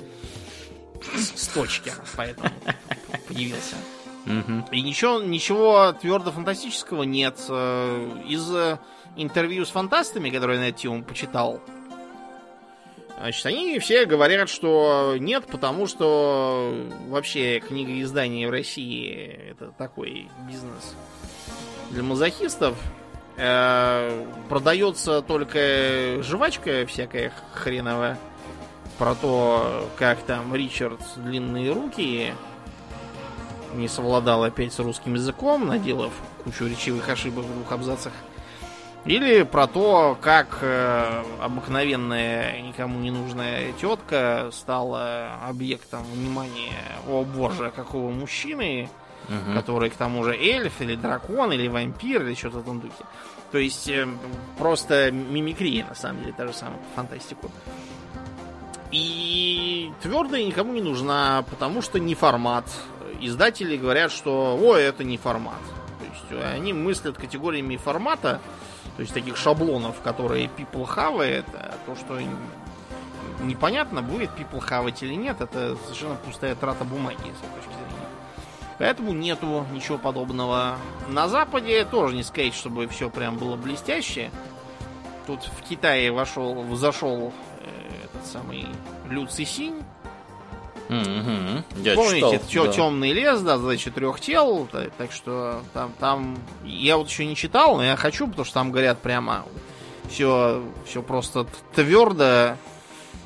Сточкер, поэтому появился. И ничего, ничего твердо фантастического нет. Э, из интервью с фантастами, которые я на эту тему почитал, Значит, они все говорят, что нет, потому что вообще книгоиздание в России это такой бизнес для мазохистов. Э, продается только жвачка всякая хреновая про то, как там Ричард длинные руки не совладал опять с русским языком, наделав кучу речевых ошибок в двух абзацах. Или про то, как э, обыкновенная, никому не нужная тетка стала объектом внимания, о боже, какого мужчины, угу. который к тому же эльф, или дракон, или вампир, или что-то в этом духе. То есть э, просто мимикрия, на самом деле, та же самая фантастику. И твердая никому не нужна, потому что не формат. Издатели говорят, что ой, это не формат. То есть они мыслят категориями формата, то есть таких шаблонов, которые people хавает, а то, что непонятно, будет people хавать или нет, это совершенно пустая трата бумаги, с этой точки зрения. Поэтому нету ничего подобного. На Западе тоже не сказать, чтобы все прям было блестяще. Тут в Китае вошел, зашел э, этот самый Лю Цисинь, Mm-hmm. Я Помните, читал, да. темный лес, да, за четырех тел, так, так что там, там я вот еще не читал, но я хочу, потому что там говорят прямо все, все просто твердо,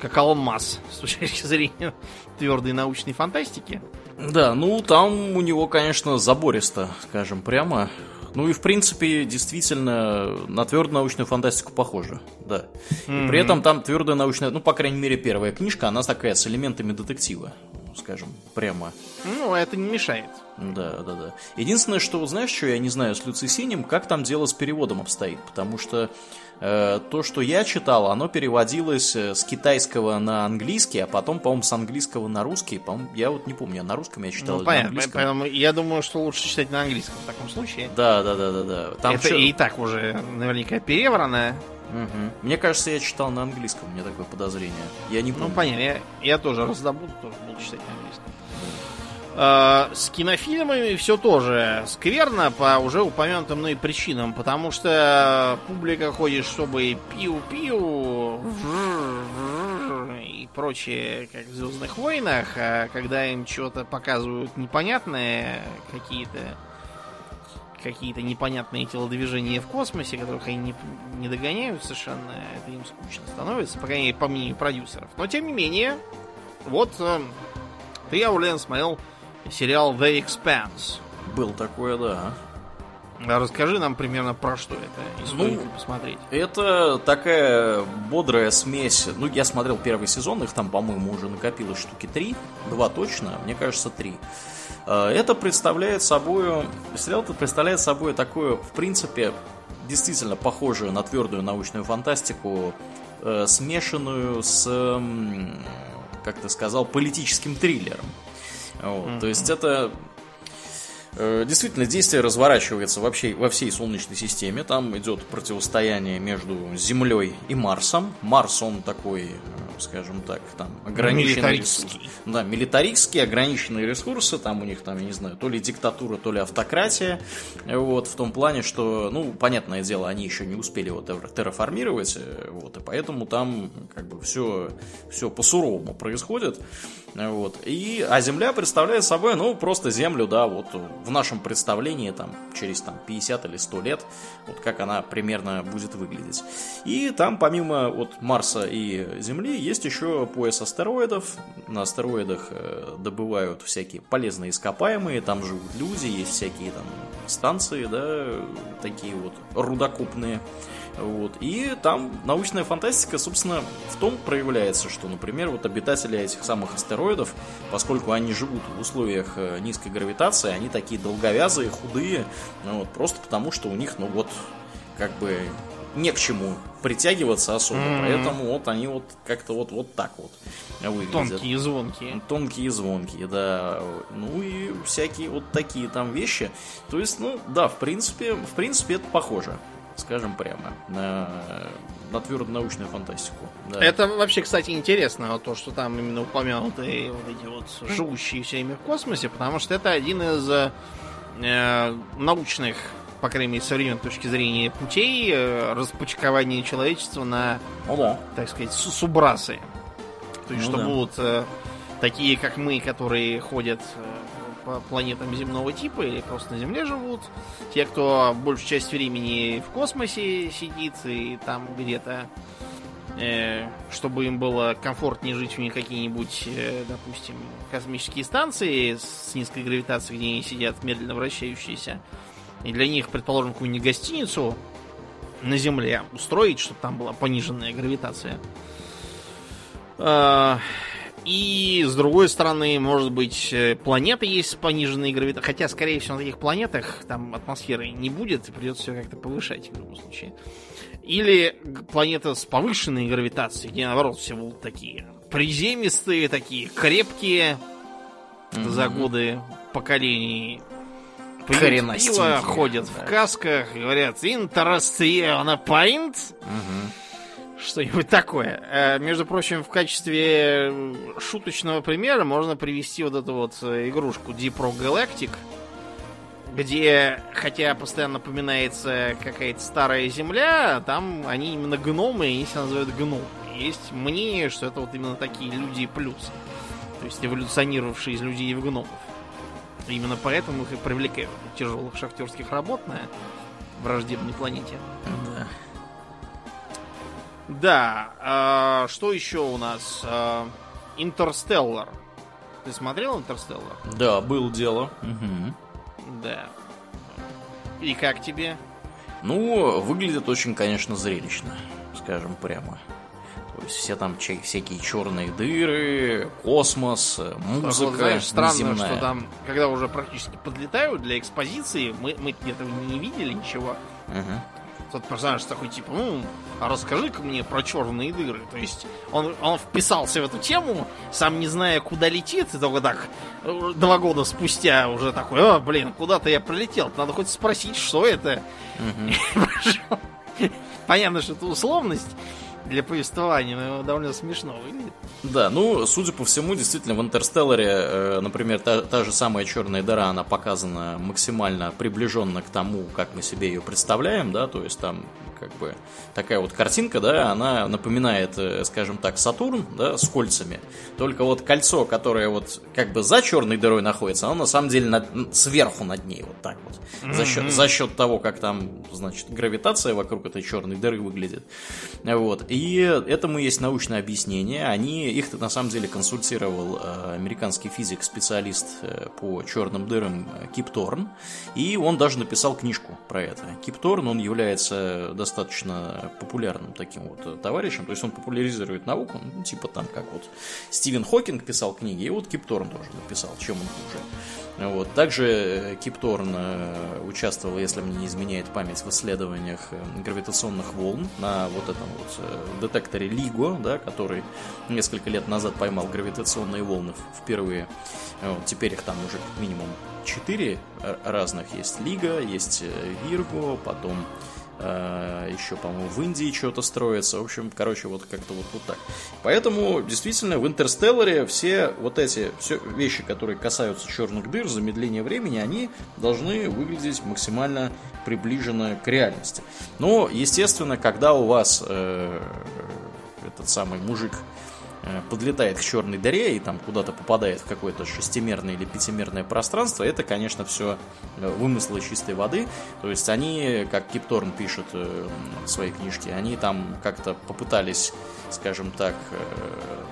как алмаз, с точки зрения твердой научной фантастики. Да, ну там у него, конечно, забористо, скажем прямо. Ну и в принципе, действительно, на твердую научную фантастику похоже, да. Mm-hmm. И при этом там твердая научная, ну, по крайней мере, первая книжка, она такая с элементами детектива. скажем, прямо. Ну, это не мешает. Да, да, да. Единственное, что, знаешь, что я не знаю с Люци Синим, как там дело с переводом обстоит, потому что то, что я читал, оно переводилось э, с китайского на английский, а потом, по-моему, с английского на русский, по я вот не помню, на русском я читал ну, понятно, поэтому я думаю, что лучше читать на английском в таком случае. Да, да, да, да, да. Там это что... и так уже наверняка переврано. Угу. Мне кажется, я читал на английском, у меня такое подозрение. Я не ну, помню. Ну, понятно, я, я тоже раздобуду, тоже буду читать на английском. Э, с кинофильмами все тоже скверно по уже упомянутым мной причинам, потому что публика ходит, чтобы пиу-пиу и прочее, как в Звездных войнах, а когда им что-то показывают непонятное, какие-то какие-то непонятные телодвижения в космосе, которых они не, не догоняют совершенно, это им скучно становится, по крайней мере, по мнению продюсеров. Но, тем не менее, вот э, ты, Аулен, смотрел сериал The Expanse. Был такое, да. А расскажи нам примерно про что это, и ну, посмотреть. Это такая бодрая смесь. Ну, я смотрел первый сезон, их там, по-моему, уже накопилось штуки три. Два точно, мне кажется, три. Э, это представляет собой... Сериал это представляет собой такую, в принципе, действительно похожую на твердую научную фантастику, э, смешанную с, как ты сказал, политическим триллером. Вот, mm-hmm. То есть это действительно, действие разворачивается вообще во всей Солнечной системе. Там идет противостояние между Землей и Марсом. Марс, он такой, э, скажем так, там ограниченный ресурс. Да, милитаристские, ограниченные ресурсы. Там у них, там, я не знаю, то ли диктатура, то ли автократия. Вот, в том плане, что, ну, понятное дело, они еще не успели его терраформировать. Э, вот, и поэтому там как бы все, все по-суровому происходит. Вот. И, а Земля представляет собой, ну, просто Землю, да, вот в нашем представлении, там, через там, 50 или 100 лет, вот как она примерно будет выглядеть. И там, помимо вот Марса и Земли, есть еще пояс астероидов. На астероидах э, добывают всякие полезные ископаемые, там живут люди, есть всякие там станции, да, такие вот рудокупные. Вот. И там научная фантастика, собственно, в том проявляется, что, например, вот обитатели этих самых астероидов, поскольку они живут в условиях э, низкой гравитации, они такие долговязые, худые, ну, вот, просто потому, что у них, ну вот, как бы не к чему притягиваться особо, mm-hmm. поэтому вот они вот как-то вот, вот так вот выглядят. Тонкие и звонкие. Тонкие и звонкие, да. Ну и всякие вот такие там вещи. То есть, ну да, в принципе, в принципе это похоже скажем прямо, на, на твердую научную фантастику. Да. Это вообще, кстати, интересно, то, что там именно упомянуты вот эти вот живущие все время в космосе, потому что это один из э, научных, по крайней мере, современной точки зрения, путей э, распочкования человечества на, ну, да. так сказать, субрасы. То есть, ну, что да. будут э, такие, как мы, которые ходят э, по планетам земного типа или просто на Земле живут. Те, кто большую часть времени в космосе сидит и там где-то, э, чтобы им было комфортнее жить, у них какие-нибудь, э, допустим, космические станции с низкой гравитацией, где они сидят медленно вращающиеся. И для них, предположим, какую-нибудь гостиницу на Земле устроить, чтобы там была пониженная гравитация. И с другой стороны, может быть, э, планеты есть с пониженной гравитацией. Хотя, скорее всего, на таких планетах там атмосферы не будет, и придется все как-то повышать в любом случае. Или планета с повышенной гравитацией, где наоборот все будут такие приземистые, такие крепкие mm-hmm. за годы поколений. Пиво ходят да. в касках, говорят «Interstellar Paint». Угу. Что-нибудь такое. Э, между прочим, в качестве шуточного примера можно привести вот эту вот э, игрушку Deep Rock Galactic, где, хотя постоянно напоминается какая-то старая земля, там они именно гномы, и они себя называют гном. Есть мнение, что это вот именно такие люди плюс. То есть эволюционировавшие из людей в гномов. Именно поэтому их и привлекают тяжелых шахтерских работ на враждебной планете. Да. Да, а, что еще у нас? Интерстеллар. Ты смотрел Интерстеллар? Да, был дело. Угу. Да. И как тебе? Ну, выглядит очень, конечно, зрелищно, скажем прямо. есть все там всякие черные дыры, космос, музыка вот, знаешь, странно, неземная. что там, когда уже практически подлетают для экспозиции, мы, мы этого не видели ничего. Угу тот персонаж такой, типа, ну, а расскажи-ка мне про черные дыры. То есть он, он вписался в эту тему, сам не зная, куда летит, и только так э, два года спустя уже такой, о, блин, куда-то я пролетел. Надо хоть спросить, что это. Понятно, что это условность для повествования, но довольно смешно выглядит. Да, ну, судя по всему, действительно, в Интерстелларе, э, например, та, та же самая черная дыра, она показана максимально приближенно к тому, как мы себе ее представляем, да, то есть там как бы такая вот картинка, да, она напоминает, э, скажем так, Сатурн, да, с кольцами. Только вот кольцо, которое вот как бы за черной дырой находится, оно на самом деле над, сверху над ней, вот так вот. Mm-hmm. За, счет, за счет того, как там, значит, гравитация вокруг этой черной дыры выглядит. Вот. И этому есть научное объяснение. Они, их на самом деле консультировал э, американский физик, специалист э, по черным дырам Кип Торн. И он даже написал книжку про это. Кип Торн, он является достаточно достаточно популярным таким вот э, товарищем, то есть он популяризирует науку, ну, типа там как вот Стивен Хокинг писал книги, и вот Кип Торн тоже написал, чем он хуже. Вот. Также э, Кип Торн э, участвовал, если мне не изменяет память, в исследованиях гравитационных волн на вот этом вот детекторе LIGO, да, который несколько лет назад поймал гравитационные волны впервые. Вот. Теперь их там уже как минимум четыре разных есть. Лига, есть Вирго, потом еще, по-моему, в Индии что-то строится. В общем, короче, вот как-то вот, вот так. Поэтому, действительно, в Интерстелларе все вот эти все вещи, которые касаются черных дыр, замедления времени, они должны выглядеть максимально приближенно к реальности. Но, естественно, когда у вас э, этот самый мужик подлетает к черной дыре и там куда-то попадает в какое-то шестимерное или пятимерное пространство, это, конечно, все э, вымыслы чистой воды. То есть они, как Кипторн пишет э, в своей книжке, они там как-то попытались, скажем так,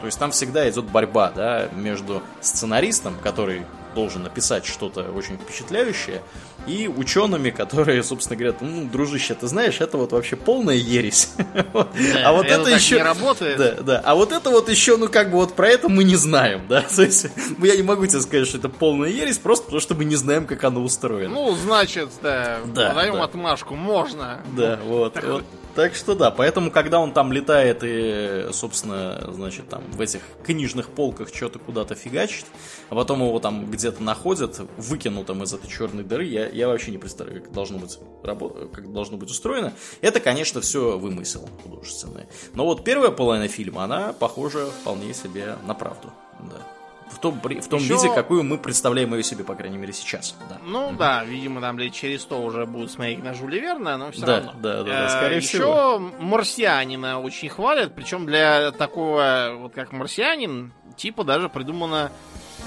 то есть там всегда идет борьба да, между сценаристом, который должен написать что-то очень впечатляющее, и учеными, которые, собственно, говорят, ну, дружище, ты знаешь, это вот вообще полная ересь. а вот это, еще... не работает. Да, да. А вот это вот еще, ну, как бы вот про это мы не знаем, да. То есть, я не могу тебе сказать, что это полная ересь, просто потому что мы не знаем, как оно устроено. Ну, значит, да, да даем да. отмашку, можно. Да, вот. вот. Так что да, поэтому, когда он там летает и, собственно, значит, там в этих книжных полках что-то куда-то фигачит, а потом его там где-то находят, выкинутым из этой черной дыры, я, я вообще не представляю, как должно быть работа, как должно быть устроено. Это, конечно, все вымысел художественный. Но вот первая половина фильма, она похожа вполне себе на правду. Да в том, в том Еще... виде, какую мы представляем ее себе, по крайней мере, сейчас. Да. Ну угу. да, видимо, там лет через сто уже будут смотреть на Жюля Верна, но все да, равно. Да, да, да, скорее Еще всего. Еще марсианина очень хвалят, причем для такого, вот как марсианин, типа даже придумано,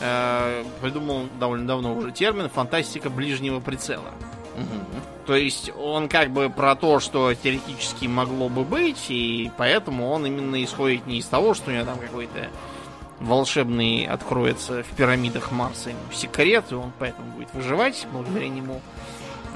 э, придумал довольно давно уже термин фантастика ближнего прицела. Угу. То есть он как бы про то, что теоретически могло бы быть, и поэтому он именно исходит не из того, что у него там какой-то волшебный откроется в пирамидах Марса ему секрет, и он поэтому будет выживать благодаря нему.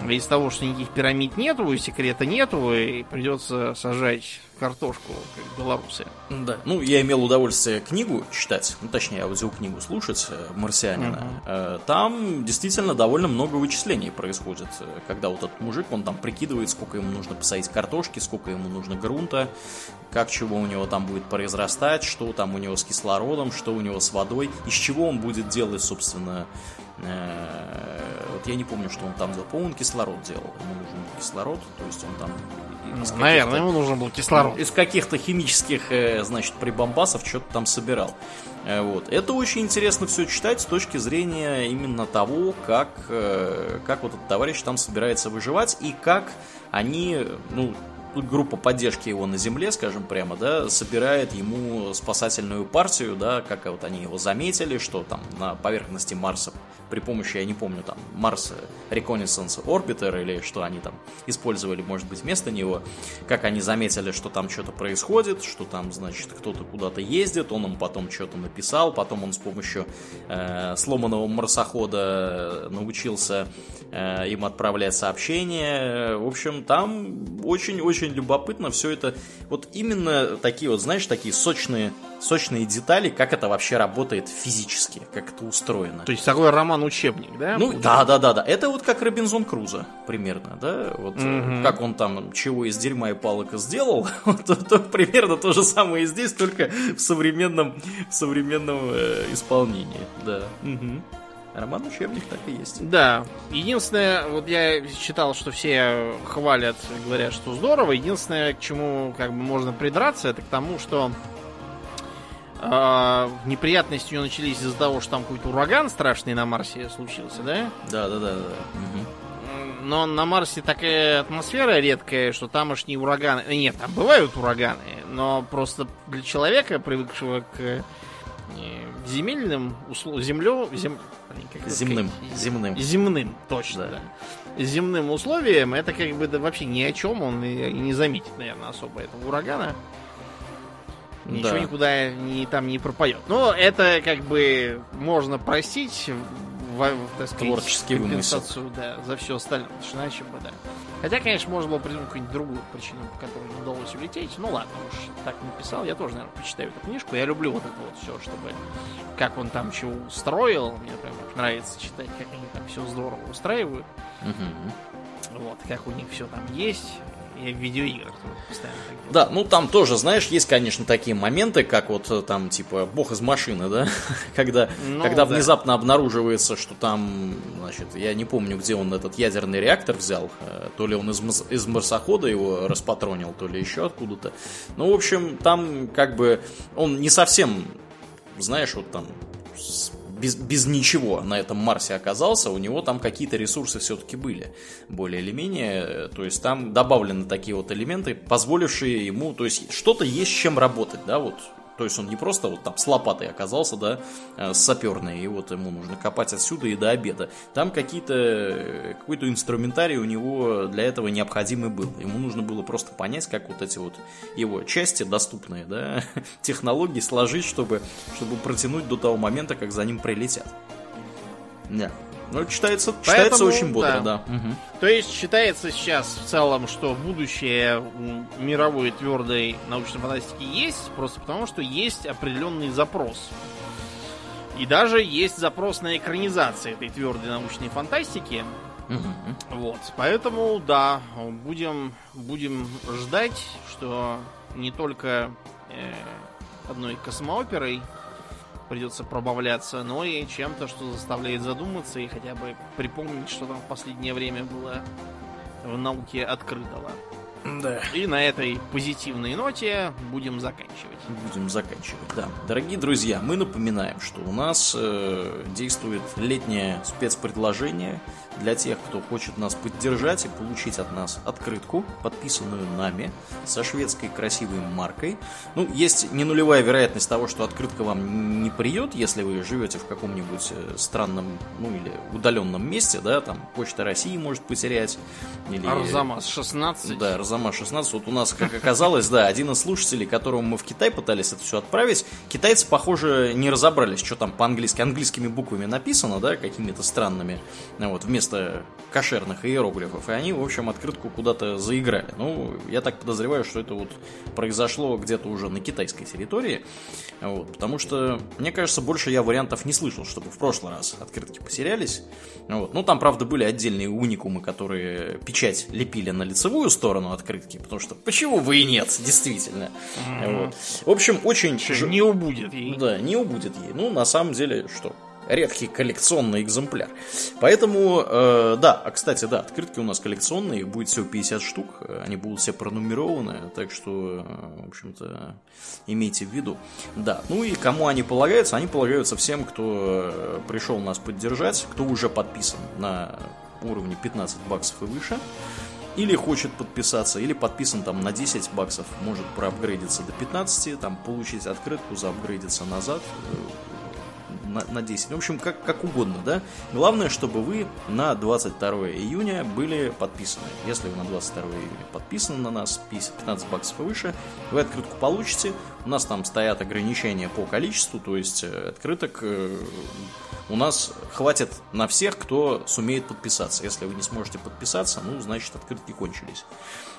Из того, что никаких пирамид нету, секрета нету, и придется сажать картошку, как белорусы. Да. Ну, я имел удовольствие книгу читать, ну, точнее, аудиокнигу слушать э, «Марсианина». Угу. Там действительно довольно много вычислений происходит, э, когда вот этот мужик, он там прикидывает, сколько ему нужно посадить картошки, сколько ему нужно грунта, как чего у него там будет произрастать, что там у него с кислородом, что у него с водой, из чего он будет делать, собственно, вот я не помню, что он там делал. По-моему, он кислород делал. Ему нужен был кислород, то есть он там Наверное, ему нужен был кислород. Из каких-то химических, э, значит, прибамбасов что-то там собирал. Э, вот. Это очень интересно все читать с точки зрения именно того, как, э, как вот этот товарищ там собирается выживать и как они, ну, группа поддержки его на земле, скажем прямо, да, собирает ему спасательную партию, да, как вот они его заметили, что там на поверхности Марса при помощи, я не помню, там, Марс Reconnaissance Orbiter или что они там использовали, может быть, вместо него, как они заметили, что там что-то происходит, что там, значит, кто-то куда-то ездит, он им потом что-то написал, потом он с помощью э, сломанного марсохода научился э, им отправлять сообщения. В общем, там очень-очень очень любопытно все это, вот именно такие вот, знаешь, такие сочные, сочные детали, как это вообще работает физически, как это устроено. То есть такой роман-учебник, да? Ну, да, да, да, да. Это вот как Робинзон Крузо, примерно, да? Вот угу. как он там чего из дерьма и палок сделал, то, то примерно то же самое и здесь, только в современном, в современном э, исполнении, да. Угу. Роман-учебник так и есть. Да. Единственное, вот я читал, что все хвалят, говорят, что здорово. Единственное, к чему как бы можно придраться, это к тому, что э, неприятности у него начались из-за того, что там какой-то ураган страшный на Марсе случился, да? Да, да, да, да. Угу. Но на Марсе такая атмосфера редкая, что тамошние ураганы... Нет, там бывают ураганы, но просто для человека, привыкшего к земельным условиям, землю, зем... земным, земным, земным, точно, да. да. Земным условиям это как бы да, вообще ни о чем он и, и не заметит, наверное, особо этого урагана. Ничего да. никуда не, там не пропоет. Но это как бы можно простить в, так сказать, Творческий компенсацию вымысел. да, за все остальное. Иначе бы, да. Хотя, конечно, можно было придумать какую-нибудь другую причину, по которой не удалось улететь. Ну ладно, уж так написал. Я тоже, наверное, почитаю эту книжку. Я люблю вот это вот все, чтобы как он там чего устроил. Мне прям нравится читать, как они там все здорово устраивают. Угу. Вот, как у них все там есть. Я в видеоиграх постоянно так Да, ну там тоже, знаешь, есть, конечно, такие моменты, как вот э, там, типа, бог из машины, да? когда ну, когда да. внезапно обнаруживается, что там, значит, я не помню, где он этот ядерный реактор взял. Э, то ли он из, из марсохода его распатронил, то ли еще откуда-то. Ну, в общем, там как бы он не совсем, знаешь, вот там без, без ничего на этом Марсе оказался, у него там какие-то ресурсы все-таки были, более или менее. То есть там добавлены такие вот элементы, позволившие ему, то есть что-то есть с чем работать, да, вот то есть он не просто вот там с лопатой оказался, да, э, с саперной, и вот ему нужно копать отсюда и до обеда. Там какие-то, э, какой-то инструментарий у него для этого необходимый был. Ему нужно было просто понять, как вот эти вот его части доступные, да, технологии сложить, чтобы, чтобы протянуть до того момента, как за ним прилетят. Да. Ну, читается, Поэтому, читается очень бодро, да. да. Угу. То есть считается сейчас в целом, что будущее мировой твердой научной фантастики есть, просто потому что есть определенный запрос. И даже есть запрос на экранизацию этой твердой научной фантастики. Угу. Вот. Поэтому, да, будем, будем ждать, что не только э, одной космооперой придется пробавляться, но и чем-то, что заставляет задуматься и хотя бы припомнить, что там в последнее время было в науке открытого. Да. И на этой позитивной ноте будем заканчивать. Будем заканчивать, да. Дорогие друзья, мы напоминаем, что у нас э, действует летнее спецпредложение для тех, кто хочет нас поддержать и получить от нас открытку, подписанную нами, со шведской красивой маркой. Ну, есть не нулевая вероятность того, что открытка вам не придет, если вы живете в каком-нибудь э, странном, ну или удаленном месте, да, там Почта России может потерять. Или... Арзамас 16. Да, Арзамас 16. Вот у нас, как оказалось, да, один из слушателей, которому мы в Китай пытались это все отправить, китайцы, похоже, не разобрались, что там по-английски, английскими буквами написано, да, какими-то странными, вот, вместо вместо кошерных иероглифов, и они, в общем, открытку куда-то заиграли. Ну, я так подозреваю, что это вот произошло где-то уже на китайской территории, вот, потому что, мне кажется, больше я вариантов не слышал, чтобы в прошлый раз открытки потерялись. Вот. Ну, там, правда, были отдельные уникумы, которые печать лепили на лицевую сторону открытки, потому что почему вы и нет, действительно. Mm-hmm. Вот. В общем, очень... Не убудет ей. Да, не убудет ей. Ну, на самом деле, что? Редкий коллекционный экземпляр. Поэтому, э, да, а кстати, да, открытки у нас коллекционные, их будет всего 50 штук, они будут все пронумерованы, так что, э, в общем-то, имейте в виду. Да, ну и кому они полагаются? Они полагаются всем, кто э, пришел нас поддержать, кто уже подписан на уровне 15 баксов и выше или хочет подписаться, или подписан там на 10 баксов, может проапгрейдиться до 15, там получить открытку, заапгрейдиться назад, на, на 10. В общем, как, как угодно, да. Главное, чтобы вы на 22 июня были подписаны. Если вы на 22 июня подписаны на нас, 15 баксов и выше, вы открытку получите. У нас там стоят ограничения по количеству, то есть э, открыток э, у нас хватит на всех, кто сумеет подписаться. Если вы не сможете подписаться, ну, значит, открытки кончились.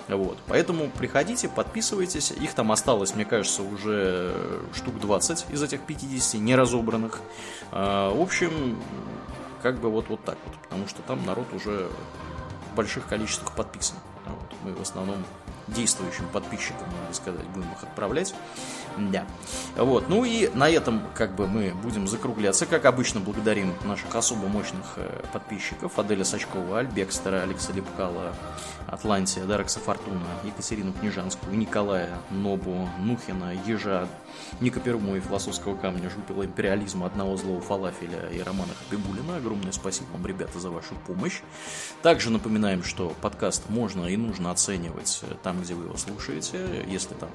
Вот. Поэтому приходите, подписывайтесь. Их там осталось, мне кажется, уже штук 20 из этих 50 неразобранных. А, в общем, как бы вот, вот так вот. Потому что там народ уже в больших количествах подписан. Вот. Мы в основном действующим подписчикам, надо сказать, будем их отправлять. Да. Вот. Ну и на этом как бы мы будем закругляться. Как обычно, благодарим наших особо мощных э, подписчиков. Аделя Сачкова, Альбекстера, Алекса Лепкала, Атлантия, Дарекса Фортуна, Екатерину Книжанскую, Николая Нобу, Нухина, Ежа, Ника Перму и Философского камня, Жупила империализма, Одного злого фалафеля и Романа Хабибулина. Огромное спасибо вам, ребята, за вашу помощь. Также напоминаем, что подкаст можно и нужно оценивать там, где вы его слушаете. Если там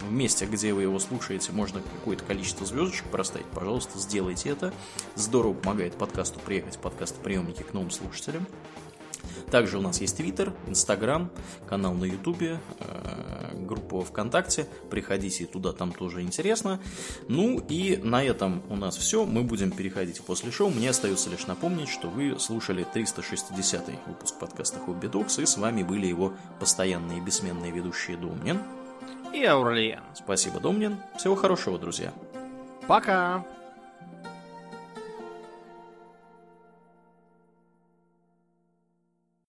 в месте, где вы его слушаете, можно какое-то количество звездочек проставить, пожалуйста, сделайте это. Здорово помогает подкасту приехать в подкастоприемники к новым слушателям. Также у нас есть Твиттер, Инстаграм, канал на Ютубе, э, группа ВКонтакте. Приходите туда, там тоже интересно. Ну и на этом у нас все. Мы будем переходить после шоу. Мне остается лишь напомнить, что вы слушали 360 выпуск подкаста Хобби Докс, и с вами были его постоянные бессменные ведущие Домнин и Аурлиен. Спасибо, Домнин. Всего хорошего, друзья. Пока.